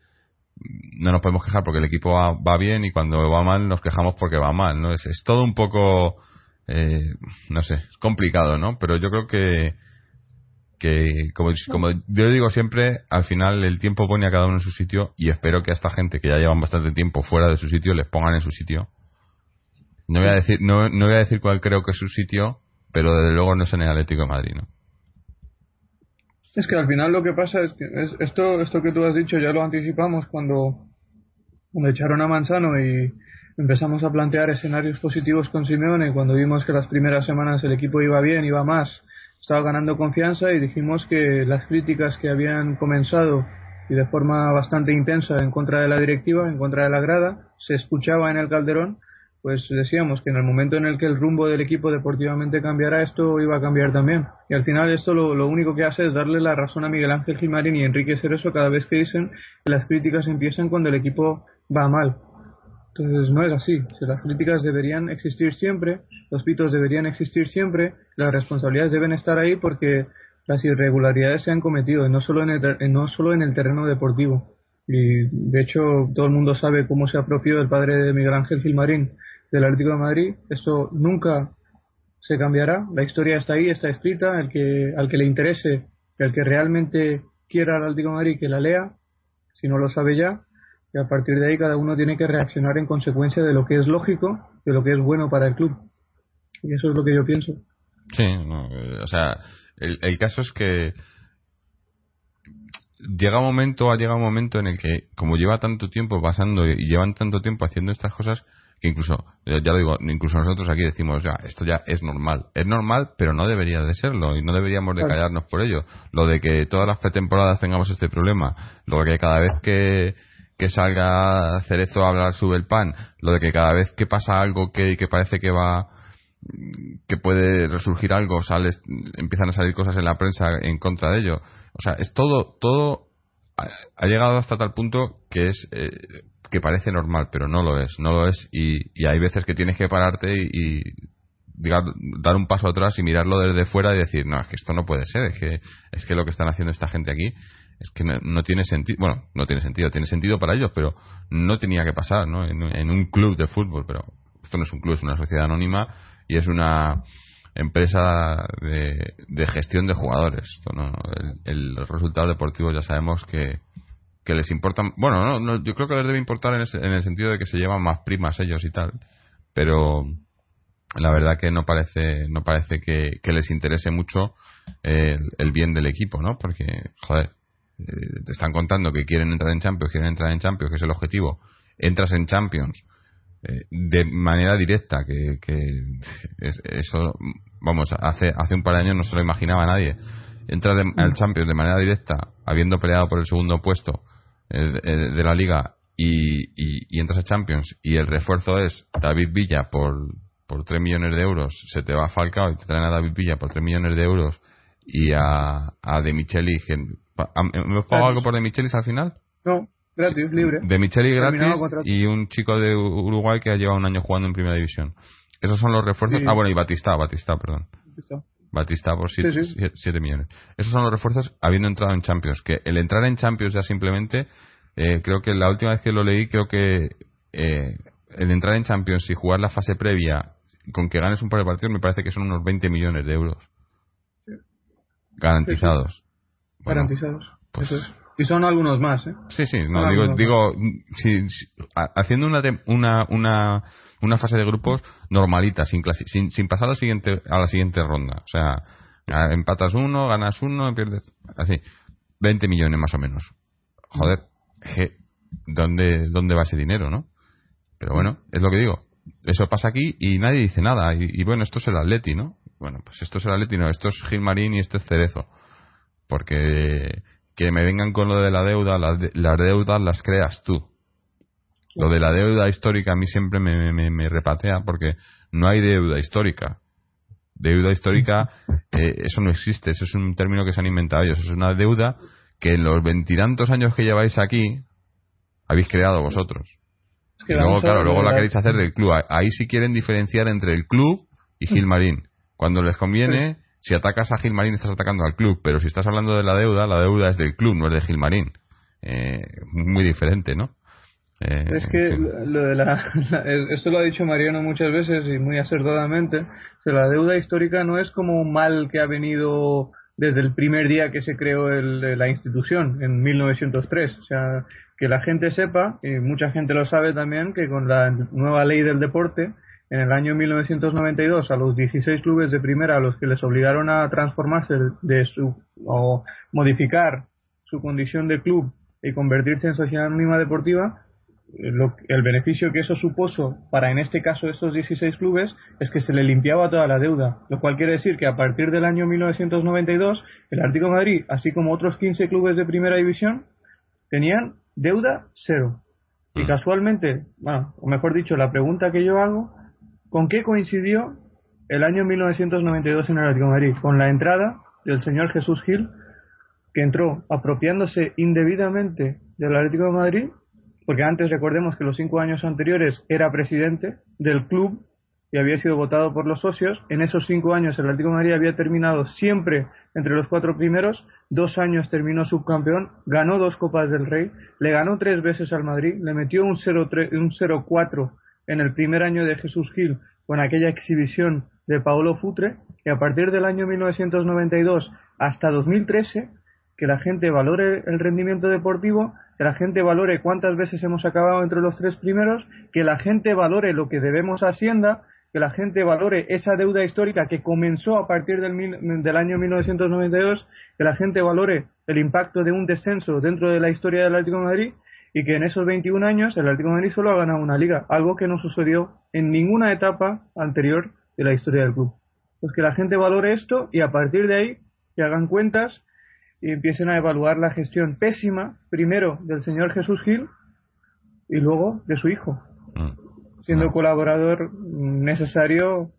no nos podemos quejar porque el equipo va, bien y cuando va mal nos quejamos porque va mal, ¿no? Es, es todo un poco, eh, no sé, es complicado, ¿no? Pero yo creo que, que como, como yo digo siempre, al final el tiempo pone a cada uno en su sitio y espero que a esta gente que ya llevan bastante tiempo fuera de su sitio les pongan en su sitio. No voy a decir, no, no voy a decir cuál creo que es su sitio, pero desde luego no es en el Atlético de Madrid, ¿no?
Es que al final lo que pasa es que esto, esto que tú has dicho ya lo anticipamos cuando, cuando echaron a Manzano y empezamos a plantear escenarios positivos con Simeone cuando vimos que las primeras semanas el equipo iba bien, iba más estaba ganando confianza y dijimos que las críticas que habían comenzado y de forma bastante intensa en contra de la directiva, en contra de la grada, se escuchaba en el Calderón, pues decíamos que en el momento en el que el rumbo del equipo deportivamente cambiara, esto iba a cambiar también. Y al final esto lo, lo único que hace es darle la razón a Miguel Ángel Gilmarín y Enrique Cerezo cada vez que dicen que las críticas empiezan cuando el equipo va mal. Entonces no es así. las críticas deberían existir siempre, los pitos deberían existir siempre, las responsabilidades deben estar ahí porque las irregularidades se han cometido, no solo en el, no solo en el terreno deportivo. Y de hecho todo el mundo sabe cómo se apropió el padre de Miguel Ángel Gilmarín del Atlético de Madrid. Esto nunca se cambiará. La historia está ahí, está escrita. El que, al que le interese, el que realmente quiera al Atlético de Madrid, que la lea. Si no lo sabe ya, y a partir de ahí cada uno tiene que reaccionar en consecuencia de lo que es lógico, de lo que es bueno para el club. Y eso es lo que yo pienso.
Sí, eh, o sea, el, el caso es que llega un momento, ha llegado un momento en el que, como lleva tanto tiempo pasando y llevan tanto tiempo haciendo estas cosas, que incluso, ya lo digo, incluso nosotros aquí decimos, ya, esto ya es normal. Es normal, pero no debería de serlo y no deberíamos de callarnos por ello. Lo de que todas las pretemporadas tengamos este problema, lo de que cada vez que que salga Cerezo a hablar sube el pan, lo de que cada vez que pasa algo que, que parece que va que puede resurgir algo, sale, empiezan a salir cosas en la prensa en contra de ello. O sea, es todo, todo ha, llegado hasta tal punto que es eh, que parece normal, pero no lo es, no lo es y, y hay veces que tienes que pararte y, dar un paso atrás y mirarlo desde fuera y decir, no, es que esto no puede ser, es que es que lo que están haciendo esta gente aquí es que no, tiene sentido, bueno, no tiene sentido, tiene sentido para ellos, pero no tenía que pasar, ¿no? En, un club de fútbol, pero esto no es un club, es una sociedad anónima y es una empresa de, gestión de jugadores. el, resultado deportivo ya sabemos que, que les importa, bueno, no, yo creo que les debe importar en, en el sentido de que se llevan más primas ellos y tal, pero la verdad que no parece no parece que, les interese mucho el, bien del equipo, ¿no? Porque, joder, eh, te están contando que quieren entrar en Champions, quieren entrar en Champions, que es el objetivo, entras en Champions eh, de manera directa, que, eso, vamos, hace, hace un par de años no se lo imaginaba nadie. Entras al Champions de manera directa, habiendo peleado por el segundo puesto eh, de, la liga, y, entras a Champions, y el refuerzo es David Villa por, por 3 millones de euros, se te va a Falcao y te traen a David Villa por 3 millones de euros, y a, a De Micheli ¿Hemos pagado algo por De Michelis al final?
No, gratis, libre.
De Michelis gratis y un chico de Uruguay que ha llevado un año jugando en Primera División. Esos son los refuerzos. Ah, bueno, y Batista, Batista, perdón. Batista. por 7 millones. Esos son los refuerzos habiendo entrado en Champions. Que el entrar en Champions ya simplemente, eh, creo que la última vez que lo leí, creo que eh, el entrar en Champions y jugar la fase previa con que ganes un par de partidos me parece que son unos 20 millones de euros garantizados
garantizados. Pues, Y son algunos más, ¿eh?
Sí, sí, no, digo, digo haciendo una, una, una, una fase de grupos normalita, sin, sin, sin pasar a la, siguiente, a la siguiente ronda. O sea, empatas uno, ganas uno, pierdes. Así. 20 millones más o menos. Joder, ¿dónde, ¿dónde va ese dinero, no? Pero bueno, es lo que digo. Eso pasa aquí y nadie dice nada. Y, bueno, esto es el Atleti, ¿no? Bueno, pues esto es el Atleti, no, esto es Gilmarín y este es Cerezo. Porque que me vengan con lo de la deuda, las, deudas las creas tú. Lo de la deuda histórica a mí siempre me, me, repatea porque no hay deuda histórica. Deuda histórica, eh, eso no existe, eso es un término que se han inventado ellos. Es una deuda que en los veintitantos años que lleváis aquí habéis creado vosotros. y luego, claro, luego la queréis hacer del club. Ahí sí quieren diferenciar entre el club y Gilmarín. Cuando les conviene, si atacas a Gilmarín estás atacando al club, pero si estás hablando de la deuda, la deuda es del club, no es de Gilmarín. Eh, muy diferente, ¿no?
Eh, es que lo de la, esto lo ha dicho Mariano muchas veces y muy acertadamente, que la deuda histórica no es como un mal que ha venido desde el primer día que se creó la institución, en 1903. O sea, que la gente sepa, y mucha gente lo sabe también, que con la nueva ley del deporte, en el año 1992 a los 16 clubes de primera a los que les obligaron a transformarse de su o modificar su condición de club y convertirse en sociedad anónima deportiva, eh, el beneficio que eso supuso para en este caso estos 16 clubes es que se le limpiaba toda la deuda, lo cual quiere decir que a partir del año 1992 el Atlético Madrid, así como otros 15 clubes de primera división, tenían deuda cero. Y mm. casualmente, bueno, o mejor dicho, la pregunta que yo hago ¿Con qué coincidió el año 1992 en el Atlético Madrid? Con la entrada del señor Jesús Gil, que entró apropiándose indebidamente del Atlético de Madrid, porque antes recordemos que los cinco años anteriores era presidente del club y había sido votado por los socios. En esos cinco años el Atlético de Madrid había terminado siempre entre los cuatro primeros, dos años terminó subcampeón, ganó dos Copas del Rey, le ganó tres veces al Madrid, le metió un 0-4 en el primer año de Jesús Gil con aquella exhibición de Paolo Futre y a partir del año 1992 hasta 2013 que la gente valore el rendimiento deportivo, que la gente valore cuántas veces hemos acabado entre los tres primeros, que la gente valore lo que debemos a Hacienda, que la gente valore esa deuda histórica que comenzó a partir del, del año 1992, que la gente valore el impacto de un descenso dentro de la historia del Atlético de Madrid y que en esos 21 años el Atlético de Madrid solo ha ganado una liga, algo que no sucedió en ninguna etapa anterior de la historia del club. Pues que la gente valore esto y a partir de ahí que hagan cuentas y empiecen a evaluar la gestión pésima, primero del señor Jesús Gil y luego de su hijo, mm. siendo colaborador necesario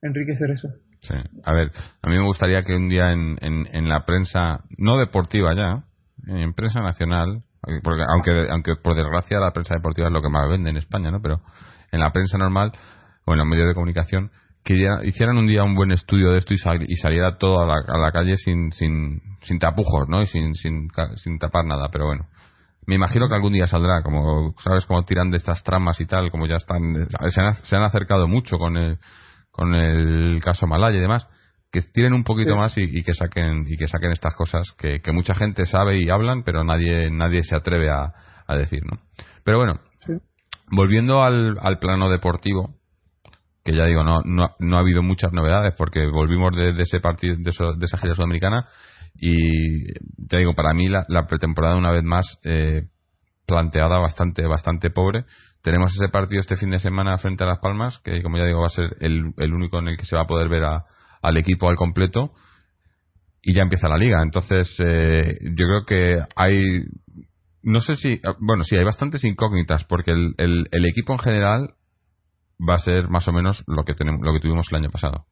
Enrique Cerezo.
Sí. A ver, a mí me gustaría que un día en, en, en la prensa, no deportiva ya, en prensa nacional, porque aunque, aunque por desgracia la prensa deportiva es lo que más vende en España, ¿no? Pero en la prensa normal o en los medios de comunicación que hicieran un día un buen estudio de esto y, saliera todo a la, calle sin, sin, sin tapujos, ¿no? Y sin, sin, sin tapar nada, pero bueno. Me imagino que algún día saldrá, como, ¿sabes? Como tiran de estas tramas y tal, como ya están, se han, se han acercado mucho con el, con el caso Malaya y demás que tiren un poquito más y, que saquen y que saquen estas cosas que, mucha gente sabe y hablan pero nadie nadie se atreve a, decir no pero bueno volviendo al, al, plano deportivo que ya digo no, no, ha habido muchas novedades porque volvimos de, ese partido de, esa gira sudamericana y te digo para mí la, pretemporada una vez más eh, planteada bastante bastante pobre. Tenemos ese partido este fin de semana frente a Las Palmas que como ya digo va a ser el, el único en el que se va a poder ver a, al equipo al completo y ya empieza la liga. Entonces, eh, yo creo que hay. No sé si. Bueno, sí, hay bastantes incógnitas porque el, el, equipo en general va a ser más o menos lo que, tenemos, lo que tuvimos el año pasado.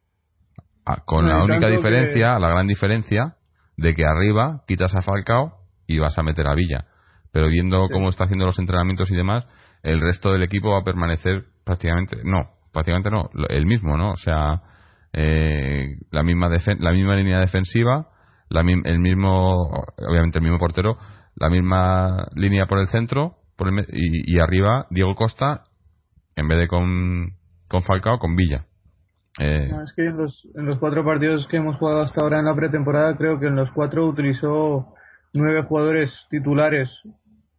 Ah, con la única diferencia, la gran diferencia, de que arriba quitas a Falcao y vas a meter a Villa. Pero viendo cómo está haciendo los entrenamientos y demás, el resto del equipo va a permanecer prácticamente. No, prácticamente no, el mismo, ¿no? O sea, eh, la misma la misma línea defensiva, la, el mismo, obviamente el mismo portero, la misma línea por el centro por y, arriba Diego Costa en vez de con, con Falcao con Villa.
Eh, es que en los, en los cuatro partidos que hemos jugado hasta ahora en la pretemporada creo que en los cuatro utilizó nueve jugadores titulares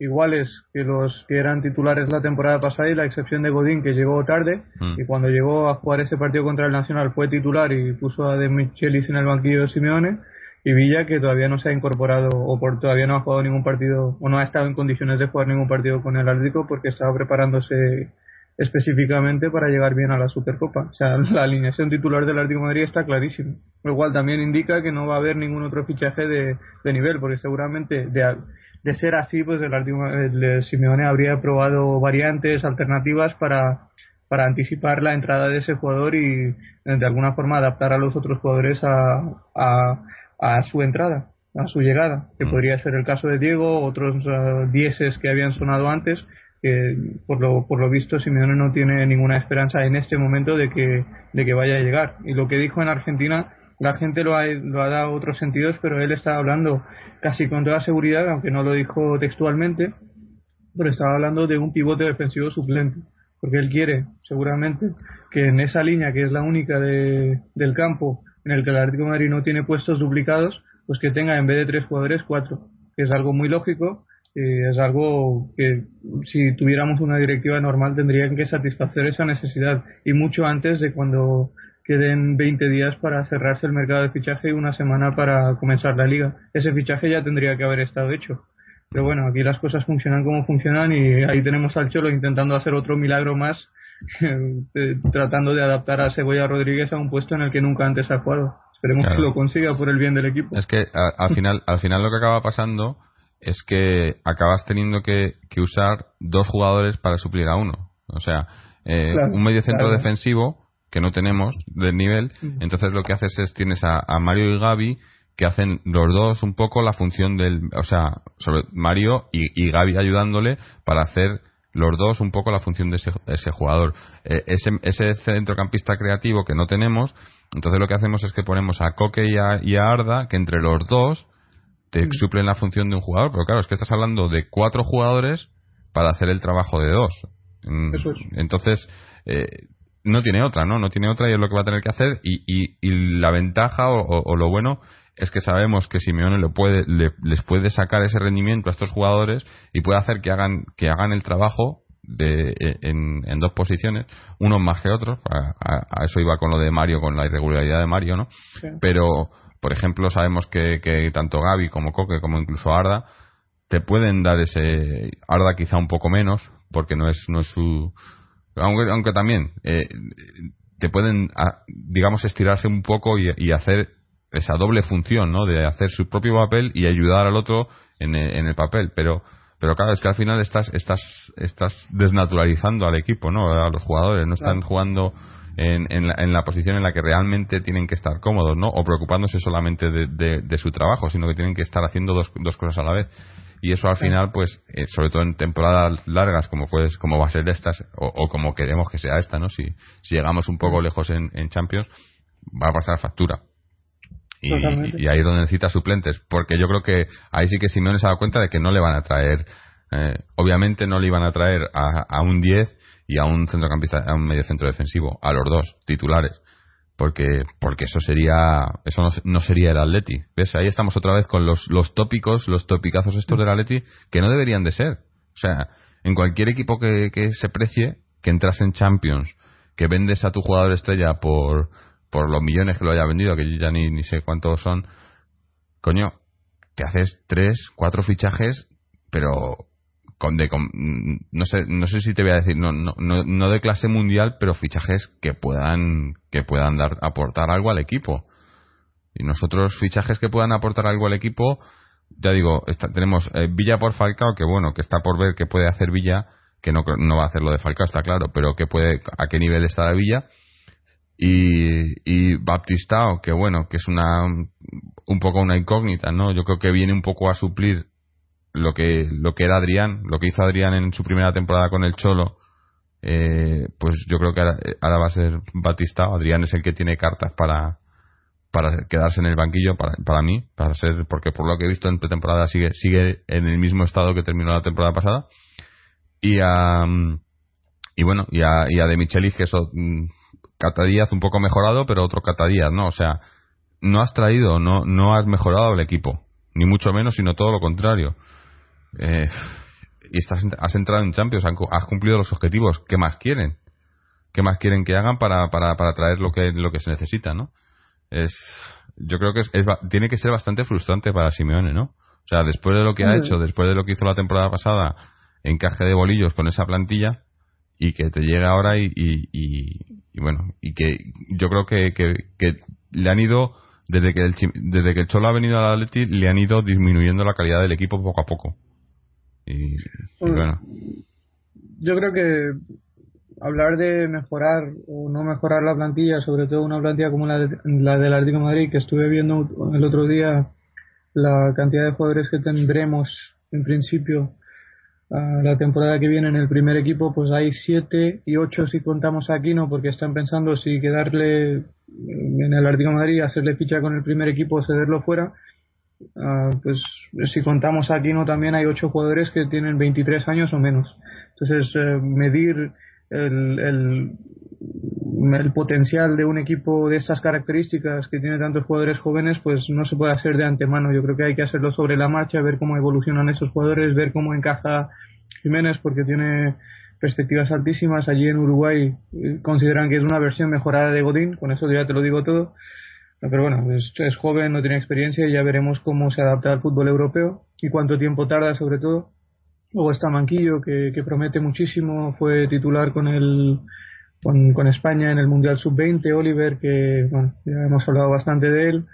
iguales que los que eran titulares la temporada pasada y la excepción de Godín que llegó tarde mm. y cuando llegó a jugar ese partido contra el Nacional fue titular y puso a De Michelis en el banquillo de Simeone y Villa que todavía no se ha incorporado o por, todavía no ha jugado ningún partido o no ha estado en condiciones de jugar ningún partido con el Atlético porque estaba preparándose específicamente para llegar bien a la Supercopa. O sea, la alineación titular del Atlético de Madrid está clarísima. Lo cual también indica que no va a haber ningún otro fichaje de, de nivel, porque seguramente de, de ser así, pues el, el Simeone habría probado variantes, alternativas para, para anticipar la entrada de ese jugador y de alguna forma adaptar a los otros jugadores a, a, a su entrada, a su llegada, que mm. podría ser el caso de Diego, otros uh, dieces que habían sonado antes, que por lo, por lo visto Simeone no tiene ninguna esperanza en este momento de que, de que vaya a llegar. Y lo que dijo en Argentina la gente lo ha, lo ha dado otros sentidos, pero él estaba hablando casi con toda seguridad, aunque no lo dijo textualmente, pero estaba hablando de un pivote defensivo suplente, porque él quiere, seguramente, que en esa línea, que es la única de, del campo en el que el Atlético de Madrid no tiene puestos duplicados, pues que tenga en vez de tres jugadores, cuatro, que es algo muy lógico, eh, es algo que si tuviéramos una directiva normal tendrían que satisfacer esa necesidad y mucho antes de cuando queden 20 días para cerrarse el mercado de fichaje y una semana para comenzar la liga. Ese fichaje ya tendría que haber estado hecho. Pero bueno, aquí las cosas funcionan como funcionan y ahí tenemos al Cholo intentando hacer otro milagro más, eh, tratando de adaptar a Cebolla Rodríguez a un puesto en el que nunca antes ha jugado. Esperemos que lo consiga por el bien del equipo.
Es que al final, al final lo que acaba pasando es que acabas teniendo que, usar dos jugadores para suplir a uno. O sea, eh, un medio centro defensivo que no tenemos del nivel. Entonces lo que haces es tienes a, Mario y Gaby que hacen los dos un poco la función del, o sea, sobre Mario y, y Gaby ayudándole para hacer los dos un poco la función de ese, jugador. Eh, ese, ese, centrocampista creativo que no tenemos, entonces lo que hacemos es que ponemos a Coque y a, Arda, que entre los dos te suplen la función de un jugador, pero claro, es que estás hablando de cuatro jugadores para hacer el trabajo de dos. Mm, entonces, eh, no tiene otra, ¿no? No tiene otra y es lo que va a tener que hacer. Y, y, la ventaja o, lo bueno es que sabemos que Simeone le puede, les puede sacar ese rendimiento a estos jugadores y puede hacer que hagan, que hagan el trabajo de, e, en, en dos posiciones, unos más que otros. A, eso iba con lo de Mario, con la irregularidad de Mario, ¿no? Pero, por ejemplo, sabemos que, que tanto Gaby como Coque, como incluso Arda, te pueden dar ese. Arda quizá un poco menos, porque no es, no es su aunque, aunque también eh, te pueden, digamos, estirarse un poco y, hacer esa doble función, ¿no? De hacer su propio papel y ayudar al otro en el, papel. Pero, pero claro, es que al final estás, estás, estás desnaturalizando al equipo, ¿no? A los jugadores. No están jugando en, en, la, en, la, posición en la que realmente tienen que estar cómodos, ¿no? O preocupándose solamente de, de, su trabajo, sino que tienen que estar haciendo dos, dos cosas a la vez y eso al final pues eh, sobre todo en temporadas largas como puedes como va a ser estas o, como queremos que sea esta no si, si llegamos un poco lejos en, Champions va a pasar factura. Y, ahí es donde necesita suplentes porque yo creo que ahí sí que Simeone se ha dado cuenta de que no le van a traer eh, obviamente no le iban a traer a, a un 10 y a un centrocampista a un medio centro defensivo a los dos titulares porque porque eso sería eso no, sería el Atleti. Ves ahí estamos otra vez con los los tópicos los topicazos estos del Atleti que no deberían de ser. O sea en cualquier equipo que, que se precie que entras en Champions que vendes a tu jugador estrella por por los millones que lo haya vendido que yo ya ni, ni sé cuántos son coño te haces tres cuatro fichajes pero de, no sé no sé si te voy a decir no, no, no de clase mundial pero fichajes que puedan que puedan dar aportar algo al equipo. Y nosotros fichajes que puedan aportar algo al equipo ya digo tenemos eh, Villa por Falcao que bueno que está por ver qué puede hacer Villa que no no va a hacer lo de Falcao está claro pero que puede a qué nivel está la Villa. Y, y Baptistao que bueno que es una un poco una incógnita no yo creo que viene un poco a suplir lo que lo que era Adrián, lo que hizo Adrián en su primera temporada con el Cholo, eh, pues yo creo que ahora, va a ser Batista. Adrián es el que tiene cartas para para quedarse en el banquillo para, para mí, para ser porque por lo que he visto en pretemporada sigue sigue en el mismo estado que terminó la temporada pasada. Y a y bueno, y a, y a De Michelis que eso mm, Catadíaz un poco mejorado, pero otro Catadíaz, ¿no? O sea, no has traído, no no has mejorado el equipo ni mucho menos, sino todo lo contrario. Eh, y estás, has entrado en Champions, has cumplido los objetivos. ¿Qué más quieren? ¿Qué más quieren que hagan para, para, para traer lo que, lo que se necesita, no? Es, yo creo que es, tiene que ser bastante frustrante para Simeone, ¿no? O sea, después de lo que ha hecho, después de lo que hizo la temporada pasada, encaje de bolillos con esa plantilla y que te llegue ahora y, y, bueno, y que yo creo que, que, le han ido, desde que, el, desde que el Cholo ha venido al Atleti, le han ido disminuyendo la calidad del equipo poco a poco. Y, bueno.
Yo creo que hablar de mejorar o no mejorar la plantilla, sobre todo una plantilla como la, de, la del Atlético Madrid, que estuve viendo el otro día la cantidad de jugadores que tendremos en principio la temporada que viene en el primer equipo, pues hay siete y ocho si contamos a Aquino, porque están pensando si quedarle en el Atlético Madrid, hacerle ficha con el primer equipo o cederlo fuera. Ah, pues si contamos a Aquino también hay ocho jugadores que tienen 23 años o menos. Entonces, eh, medir el, el, potencial de un equipo de estas características que tiene tantos jugadores jóvenes, pues no se puede hacer de antemano. Yo creo que hay que hacerlo sobre la marcha, ver cómo evolucionan esos jugadores, ver cómo encaja Jiménez, porque tiene perspectivas altísimas. Allí en Uruguay eh, consideran que es una versión mejorada de Godín, con eso ya te lo digo todo. Pero bueno, es, es joven, no tiene experiencia y ya veremos cómo se adapta al fútbol europeo y cuánto tiempo tarda sobre todo. Luego está Manquillo, que, que promete muchísimo, fue titular con el con, España en el Mundial Sub-20, Oliver, que bueno, ya hemos hablado bastante de él.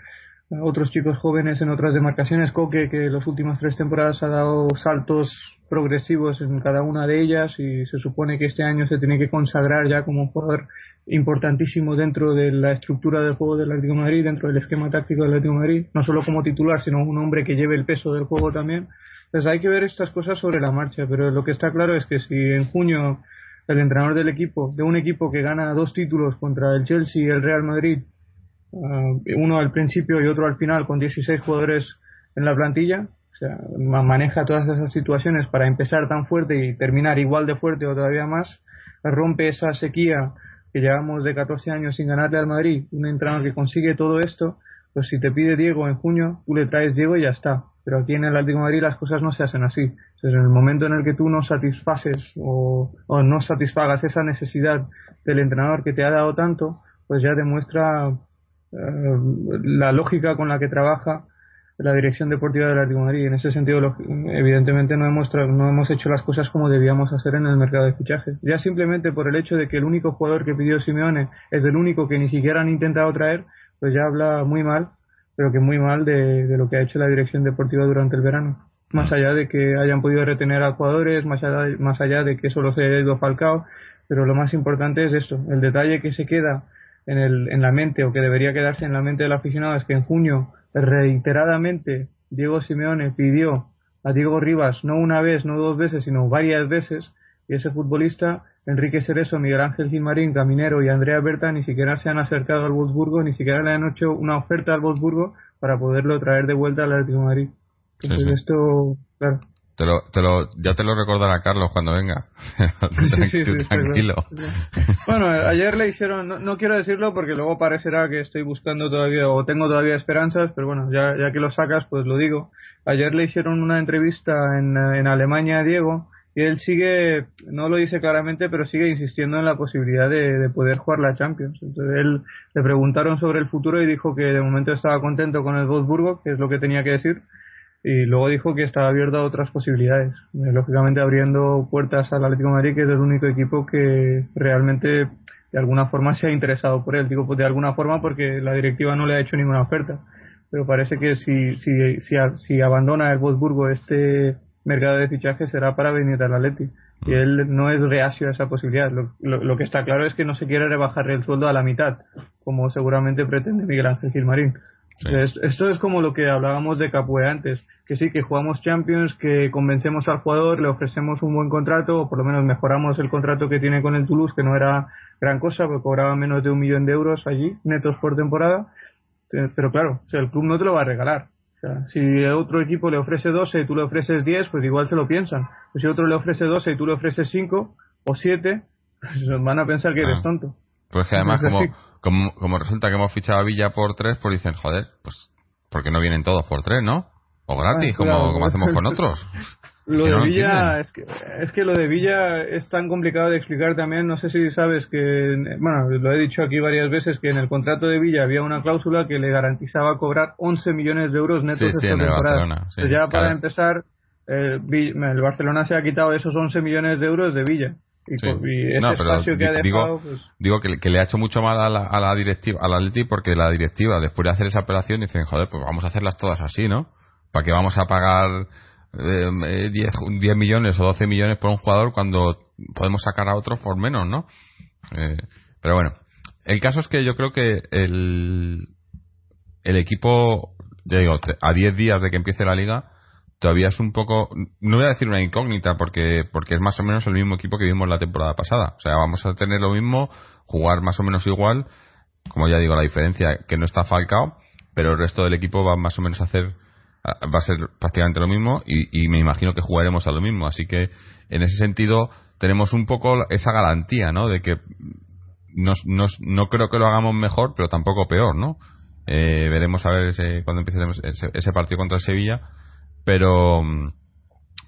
Otros chicos jóvenes en otras demarcaciones, Coque, que las últimas tres temporadas ha dado saltos progresivos en cada una de ellas y se supone que este año se tiene que consagrar ya como un jugador importantísimo dentro de la estructura del juego del Atlético Madrid, dentro del esquema táctico del Atlético Madrid, no solo como titular, sino un hombre que lleve el peso del juego también. Entonces hay que ver estas cosas sobre la marcha, pero lo que está claro es que si en junio el entrenador del equipo, de un equipo que gana dos títulos contra el Chelsea y el Real Madrid, ah, uno al principio y otro al final con 16 jugadores en la plantilla, sea, maneja todas esas situaciones para empezar tan fuerte y terminar igual de fuerte o todavía más, rompe esa sequía que llevamos de 14 años sin ganarle al Madrid, un entrenador que consigue todo esto, pues si te pide Diego en junio, tú le traes Diego y ya está. Pero aquí en el Atlético Madrid las cosas no se hacen así. Entonces, en el momento en el que tú no satisfaces o, no satisfagas esa necesidad del entrenador que te ha dado tanto, pues ya demuestra eh, la lógica con la que trabaja la dirección deportiva del Atlético de Madrid. En ese sentido, evidentemente no hemos, no hemos hecho las cosas como debíamos hacer en el mercado de fichajes. Ya simplemente por el hecho de que el único jugador que pidió Simeone es el único que ni siquiera han intentado traer, pues ya habla muy mal, pero que muy mal de, de lo que ha hecho la dirección deportiva durante el verano. Más allá de que hayan podido retener a jugadores, más allá, más allá de que solo se haya ido Falcao, pero lo más importante es esto, el detalle que se queda en, el, en la mente o que debería quedarse en la mente del aficionado es que en junio reiteradamente Diego Simeone pidió a Diego Rivas no una vez, no dos veces, sino varias veces, y ese futbolista Enrique Cerezo, Miguel Ángel Gimarín, Caminero y Andrea Berta ni siquiera se han acercado al Wolfsburgo, ni siquiera le han hecho una oferta al Wolfsburgo para poderlo traer de vuelta al Atlético de Madrid. Entonces esto, claro.
Te lo, te lo, ya te lo recordará Carlos cuando venga. sí, sí, tranquilo.
bueno, ayer le hicieron, no, quiero decirlo porque luego parecerá que estoy buscando todavía o tengo todavía esperanzas, pero bueno, ya, ya que lo sacas, pues lo digo. Ayer le hicieron una entrevista en, en Alemania a Diego y él sigue, no lo dice claramente, pero sigue insistiendo en la posibilidad de, poder jugar la Champions. Entonces él le preguntaron sobre el futuro y dijo que de momento estaba contento con el Wolfsburgo, que es lo que tenía que decir, y luego dijo que estaba abierto a otras posibilidades, eh, lógicamente abriendo puertas al Atlético de Madrid, que es el único equipo que realmente de alguna forma se ha interesado por él. Digo, pues de alguna forma porque la directiva no le ha hecho ninguna oferta. Pero parece que si, si, si, si abandona el Wolfsburgo este mercado de fichaje será para venir al Atleti. Y él no es reacio a esa posibilidad. Lo, lo, que está claro es que no se quiere rebajar el sueldo a la mitad, como seguramente pretende Miguel Ángel Gilmarín. Esto es como lo que hablábamos de Capué antes, que sí, que jugamos Champions, que convencemos al jugador, le ofrecemos un buen contrato, o por lo menos mejoramos el contrato que tiene con el Toulouse, que no era gran cosa, porque cobraba menos de un millón de euros allí, netos por temporada. Pero claro, el club no te lo va a regalar si otro equipo le ofrece 12 y tú le ofreces 10, pues igual se lo piensan. Pues si otro le ofrece 12 y tú le ofreces 5 o 7, pues van a pensar que eres ah. tonto.
Pues que además, como, resulta que hemos fichado a Villa por 3, pues dicen, joder, pues, ¿por qué no vienen todos por 3, no? O gratis, como, como hacemos con otros.
Lo de Villa, es que, es que lo de Villa es tan complicado de explicar también. No sé si sabes que, bueno, lo he dicho aquí varias veces, que en el contrato de Villa había una cláusula que le garantizaba cobrar 11 millones de euros netos esta temporada. ya para empezar, eh, el Barcelona se ha quitado esos 11 millones de euros de Villa. Y, ese espacio que ha dejado,
digo,
pues...
digo que, le ha hecho mucho mal a la, a la directiva, al Atleti, porque la directiva, después de hacer esa operación, dicen, joder, pues vamos a hacerlas todas así, ¿no? ¿Para qué vamos a pagar 10, eh, 10 millones o 12 millones por un jugador cuando podemos sacar a otros por menos, ¿no? Eh, pero bueno, el caso es que yo creo que el, el equipo, ya digo, a 10 días de que empiece la liga, todavía es un poco, no voy a decir una incógnita porque, porque es más o menos el mismo equipo que vimos la temporada pasada. O sea, vamos a tener lo mismo, jugar más o menos igual, como ya digo, la diferencia que no está Falcao, pero el resto del equipo va más o menos a hacer va a ser prácticamente lo mismo y, me imagino que jugaremos a lo mismo. Así que en ese sentido tenemos un poco esa garantía, ¿no? De que nos, no creo que lo hagamos mejor, pero tampoco peor, ¿no? Eh, veremos a ver ese, cuando empiece ese, partido contra Sevilla, pero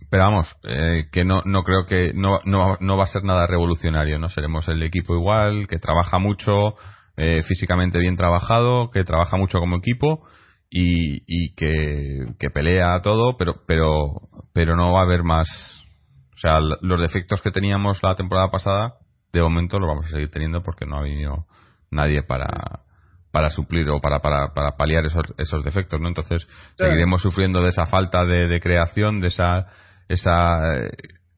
pero vamos, eh, que no, no creo que no, no, no va a ser nada revolucionario, ¿no? Seremos el equipo igual, que trabaja mucho, eh, físicamente bien trabajado, que trabaja mucho como equipo y, y que, que, pelea todo, pero, pero, pero no va a haber más. O sea, los defectos que teníamos la temporada pasada, de momento los vamos a seguir teniendo porque no ha venido nadie para, para suplir o para, para, para paliar esos, esos defectos, ¿no? Entonces seguiremos sufriendo de esa falta de, de creación, de esa, esa eh,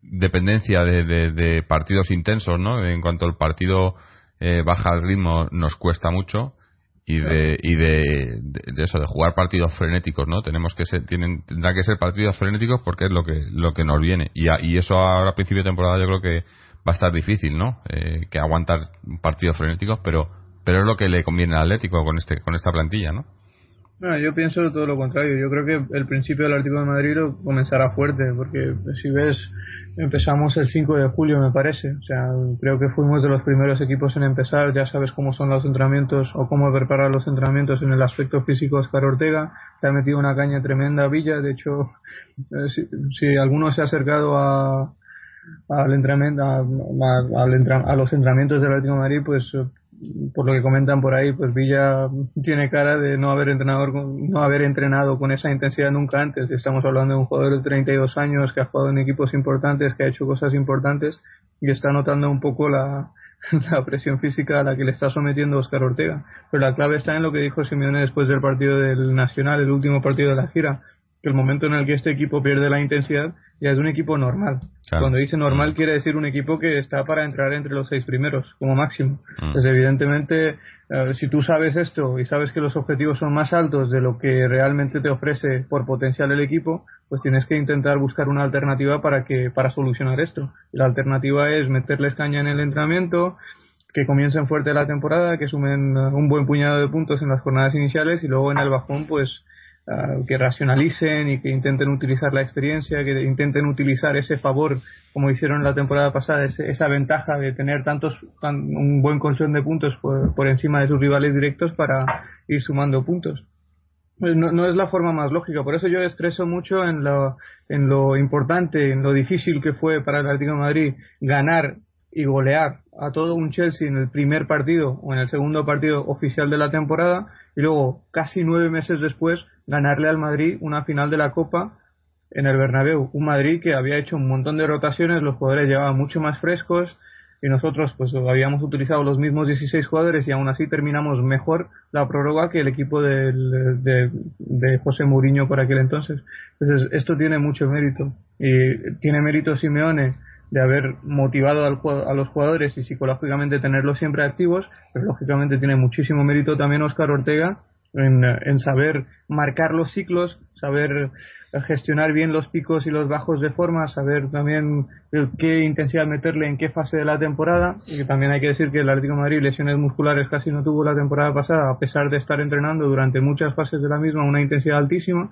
dependencia de, de, de, partidos intensos, ¿no? En cuanto el partido eh, baja el ritmo, nos cuesta mucho y de y de, eso de jugar partidos frenéticos no tenemos que ser tienen tendrá que ser partidos frenéticos porque es lo que lo que nos viene. Y, y eso ahora a principio de temporada yo creo que va a estar difícil no eh, que aguantar partidos frenéticos pero pero es lo que le conviene al Atlético con este con esta plantilla no
no, yo pienso todo lo contrario. Yo creo que el principio del Atlético de Madrid lo comenzará fuerte, porque si ves, empezamos el 5 de julio, me parece. O sea, creo que fuimos de los primeros equipos en empezar. Ya sabes cómo son los entrenamientos o cómo preparar los entrenamientos en el aspecto físico. Oscar Ortega le ha metido una caña tremenda a Villa. De hecho, eh, si, alguno se ha acercado a, al entrenamiento, a, a, los entrenamientos del Atlético de Madrid, pues por lo que comentan por ahí, pues Villa tiene cara de no haber entrenado, no haber entrenado con esa intensidad nunca antes. Estamos hablando de un jugador de 32 años que ha jugado en equipos importantes, que ha hecho cosas importantes y está notando un poco la, la presión física a la que le está sometiendo Oscar Ortega. Pero la clave está en lo que dijo Simeone después del partido del Nacional, el último partido de la gira que el momento en el que este equipo pierde la intensidad ya es un equipo normal. Cuando dice normal quiere decir un equipo que está para entrar entre los seis primeros como máximo. Mm. Pues evidentemente eh, si tú sabes esto y sabes que los objetivos son más altos de lo que realmente te ofrece por potencial el equipo, pues tienes que intentar buscar una alternativa para que para solucionar esto. La alternativa es meterles caña en el entrenamiento, que comiencen fuerte la temporada, que sumen eh, un buen puñado de puntos en las jornadas iniciales y luego en el bajón pues Ah, que racionalicen y que intenten utilizar la experiencia, que intenten utilizar ese favor, como hicieron la temporada pasada, esa ventaja de tener tantos un buen colchón de puntos por, encima de sus rivales directos para ir sumando puntos. Pues no, no, es la forma más lógica, por eso yo estreso mucho en lo, en lo importante, en lo difícil que fue para el Atlético de Madrid ganar y golear a todo un Chelsea en el primer partido o en el segundo partido oficial de la temporada y luego casi nueve meses después ganarle al Madrid una final de la Copa en el Bernabéu, un Madrid que había hecho un montón de rotaciones, los jugadores llevaban mucho más frescos y nosotros pues habíamos utilizado los mismos 16 jugadores y aún así terminamos mejor la prórroga que el equipo de, de José Mourinho por aquel entonces. Entonces esto tiene mucho mérito y tiene mérito Simeone de haber motivado a los jugadores y psicológicamente tenerlos siempre activos, pero lógicamente tiene muchísimo mérito también Oscar Ortega en, saber marcar los ciclos, saber gestionar bien los picos y los bajos de forma, saber también qué intensidad meterle en qué fase de la temporada, y también hay que decir que el Atlético Madrid lesiones musculares casi no tuvo la temporada pasada, a pesar de estar entrenando durante muchas fases de la misma una intensidad altísima.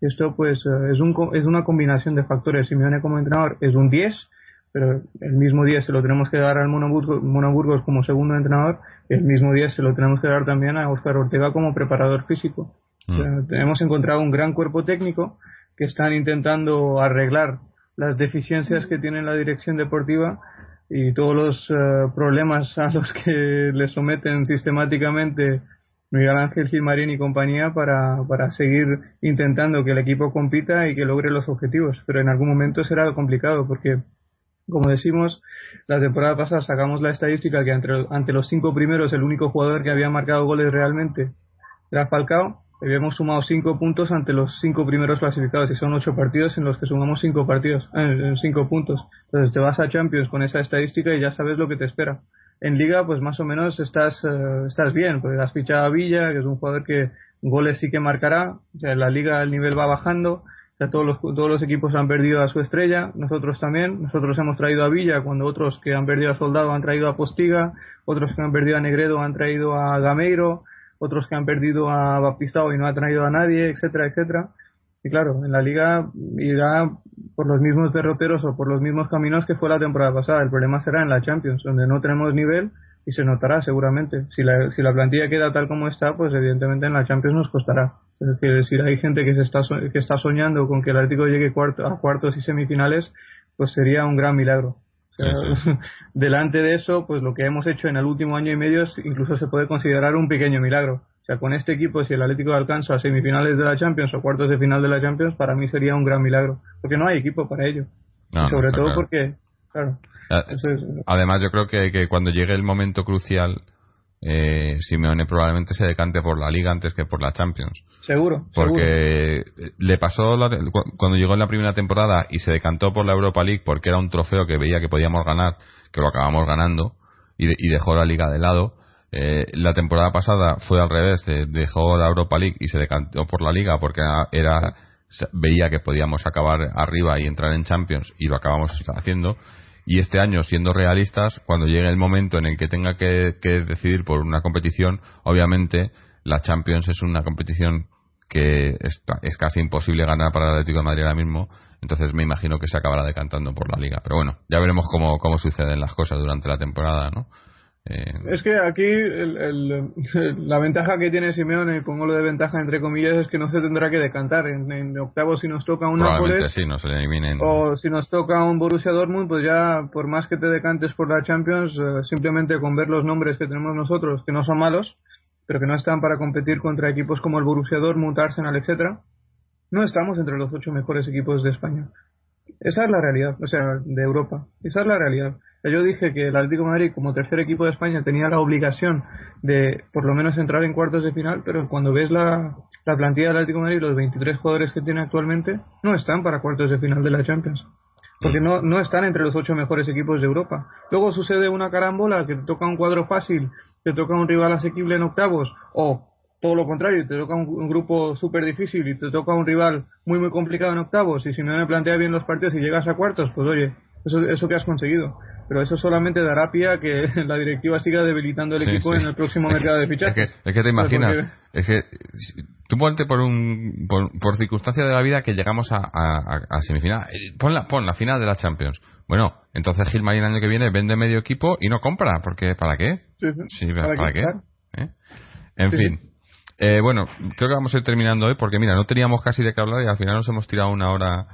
Esto pues es, un, es una combinación de factores. Simeone como entrenador es un 10, pero el mismo día se lo tenemos que dar al Monoburgos, como segundo entrenador, el mismo día se lo tenemos que dar también a Oscar Ortega como preparador físico. Mm. hemos encontrado un gran cuerpo técnico que están intentando arreglar las deficiencias que tiene la dirección deportiva y todos los eh, problemas a los que le someten sistemáticamente Miguel Ángel Gilmarín y compañía para, para seguir intentando que el equipo compita y que logre los objetivos. Pero en algún momento será complicado porque, como decimos, la temporada pasada sacamos la estadística que ante, los cinco primeros el único jugador que había marcado goles realmente era Falcao habíamos sumado cinco puntos ante los cinco primeros clasificados y son ocho partidos en los que sumamos cinco partidos, eh, cinco puntos. Entonces te vas a Champions con esa estadística y ya sabes lo que te espera. En Liga, pues más o menos estás, eh, estás bien, porque has fichado a Villa, que es un jugador que goles sí que marcará. O sea, la Liga el nivel va bajando. O todos los, todos los equipos han perdido a su estrella, nosotros también. Nosotros hemos traído a Villa cuando otros que han perdido a Soldado han traído a Postiga, otros que han perdido a Negredo han traído a Gameiro otros que han perdido a Baptistao y no ha traído a nadie, etcétera, etcétera. Y claro, en la liga irá por los mismos derroteros o por los mismos caminos que fue la temporada pasada. El problema será en la Champions, donde no tenemos nivel y se notará seguramente. Si la, si la plantilla queda tal como está, pues evidentemente en la Champions nos costará. Es decir, hay gente que se está que está soñando con que el Atlético llegue cuarto, a cuartos y semifinales, pues sería un gran milagro. delante de eso, pues lo que hemos hecho en el último año y medio incluso se puede considerar un pequeño milagro. O sea, con este equipo, si el Atlético alcanza a semifinales de la Champions o cuartos de final de la Champions, para mí sería un gran milagro. Porque no hay equipo para ello. sobre todo porque, claro.
Ah, además, yo creo que, que cuando llegue el momento crucial eh, Simeone probablemente se decante por la Liga antes que por la Champions.
Seguro.
Porque le pasó cuando llegó en la primera temporada y se decantó por la Europa League porque era un trofeo que veía que podíamos ganar, que lo acabamos ganando y, dejó la Liga de lado. Eh, la temporada pasada fue al revés, dejó la Europa League y se decantó por la Liga porque era veía que podíamos acabar arriba y entrar en Champions y lo acabamos haciendo y este año, siendo realistas, cuando llegue el momento en el que tenga que, decidir por una competición, obviamente la Champions es una competición que es, casi imposible ganar para el Atlético de Madrid ahora mismo, entonces me imagino que se acabará decantando por la liga. Pero bueno, ya veremos cómo, cómo suceden las cosas durante la temporada, ¿no?
Eh, es que aquí la ventaja que tiene Simeone, y pongo lo de ventaja entre comillas, es que no se tendrá que decantar. En, octavos si nos toca un Nápoles
sí, eliminen.
o si nos toca un Borussia Dortmund, pues ya por más que te decantes por la Champions, eh, simplemente con ver los nombres que tenemos nosotros, que no son malos, pero que no están para competir contra equipos como el Borussia Dortmund, Arsenal, etcétera, no estamos entre los ocho mejores equipos de España. Esa es la realidad, o sea, de Europa. Esa es la realidad. Yo dije que el Atlético Madrid, como tercer equipo de España, tenía la obligación de por lo menos entrar en cuartos de final, pero cuando ves la, la plantilla del Atlético Madrid, los 23 jugadores que tiene actualmente, no están para cuartos de final de la Champions. Porque no, no están entre los ocho mejores equipos de Europa. Luego sucede una carambola que te toca un cuadro fácil, te toca un rival asequible en octavos, o todo lo contrario, te toca un, grupo súper difícil y te toca un rival muy muy complicado en octavos, y si no me plantea bien los partidos y llegas a cuartos, pues oye, eso, eso que has conseguido pero eso solamente dará pie a que la directiva siga debilitando el equipo en el próximo mercado de fichajes.
Es que, te imaginas, es que tú ponte por, un, por, circunstancia de la vida que llegamos a, a, semifinal, eh, pon la, pon la final de la Champions. Bueno, entonces Gilmar el año que viene vende medio equipo y no compra, porque ¿para qué?
Sí, ¿para, qué?
¿Eh? En fin. Eh, bueno, creo que vamos a ir terminando hoy porque mira, no teníamos casi de qué hablar y al final nos hemos tirado una hora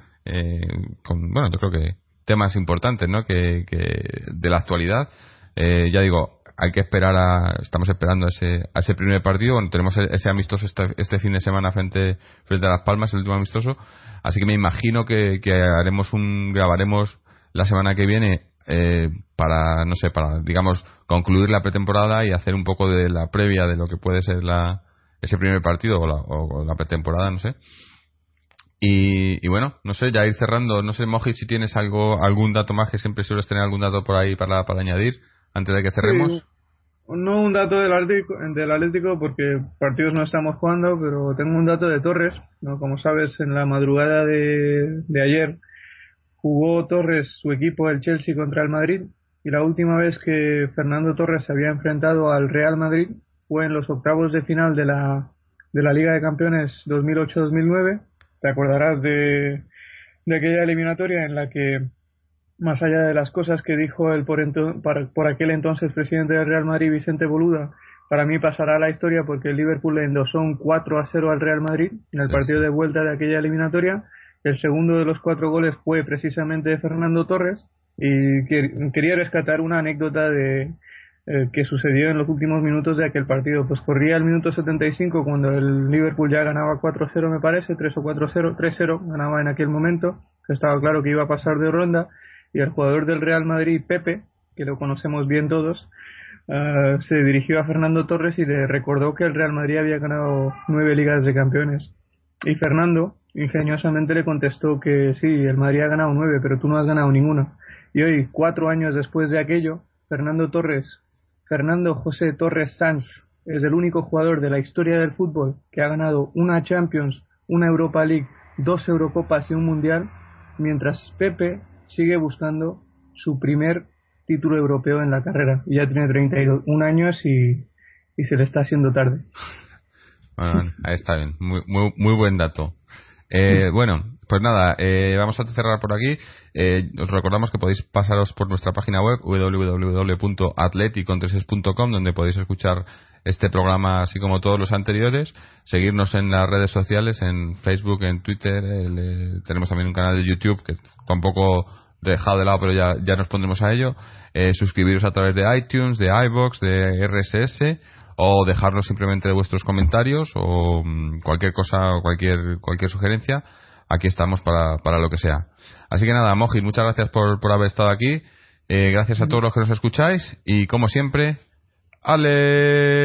con, bueno, yo creo que temas importantes ¿no? que, de la actualidad. Eh, ya digo, hay que esperar a, estamos esperando a ese, a ese primer partido. Tenemos e-, ese amistoso este, este, fin de semana frente, frente a Las Palmas, el último amistoso. Así que me imagino que, haremos un, grabaremos la semana que viene eh, para, no sé, para, digamos, concluir la pretemporada y hacer un poco de la previa de lo que puede ser la, ese primer partido o la, o la pretemporada, no sé. Y, bueno, no sé, ya ir cerrando, no sé, Moji, si tienes algo, algún dato más, que siempre sueles tener algún dato por ahí para, para añadir, antes de que cerremos.
no un dato del Atlético, del Atlético, porque partidos no estamos jugando, pero tengo un dato de Torres, ¿no? Como sabes, en la madrugada de, de ayer jugó Torres su equipo, el Chelsea, contra el Madrid, y la última vez que Fernando Torres se había enfrentado al Real Madrid fue en los octavos de final de la, de la Liga de Campeones 2008-2009 te acordarás de, de aquella eliminatoria en la que, más allá de las cosas que dijo el por, por, aquel entonces presidente del Real Madrid, Vicente Boluda, para mí pasará a la historia porque el Liverpool le endosó un 4 a 0 al Real Madrid en el partido de vuelta de aquella eliminatoria. El segundo de los cuatro goles fue precisamente de Fernando Torres y quería rescatar una anécdota de eh, que sucedió en los últimos minutos de aquel partido. Pues corría el minuto 75 cuando el Liverpool ya ganaba 4-0 me parece, 3 o 4-0, 3-0 ganaba en aquel momento, estaba claro que iba a pasar de ronda y el jugador del Real Madrid, Pepe, que lo conocemos bien todos, Ah, se dirigió a Fernando Torres y le recordó que el Real Madrid había ganado nueve ligas de campeones. Y Fernando ingeniosamente le contestó que sí, el Madrid ha ganado nueve, pero tú no has ganado ninguna. Y hoy, cuatro años después de aquello, Fernando Torres, Fernando José Torres Sanz, es el único jugador de la historia del fútbol que ha ganado una Champions, una Europa League, dos Eurocopas y un Mundial, mientras Pepe sigue buscando su primer título europeo en la carrera. Ya tiene 31 años y, y se le está haciendo tarde.
Bueno, ahí está bien. Muy, muy, muy buen dato. Eh, bueno, pues nada, eh, vamos a cerrar por aquí. Eh, os recordamos que podéis pasaros por nuestra página web www.atleticontreses.com donde podéis escuchar este programa así como todos los anteriores. Seguirnos en las redes sociales, en Facebook, en Twitter. tenemos también un canal de YouTube que tampoco dejado de lado, pero ya, ya nos pondremos a ello. Eh, suscribiros a través de iTunes, de iBox, de RSS o dejarnos simplemente vuestros comentarios o mm, cualquier cosa o cualquier, cualquier sugerencia. Aquí estamos para, para lo que sea. Así que nada, Moji, muchas gracias por, por haber estado aquí. Eh, gracias a todos los que nos escucháis y como siempre, Aleti.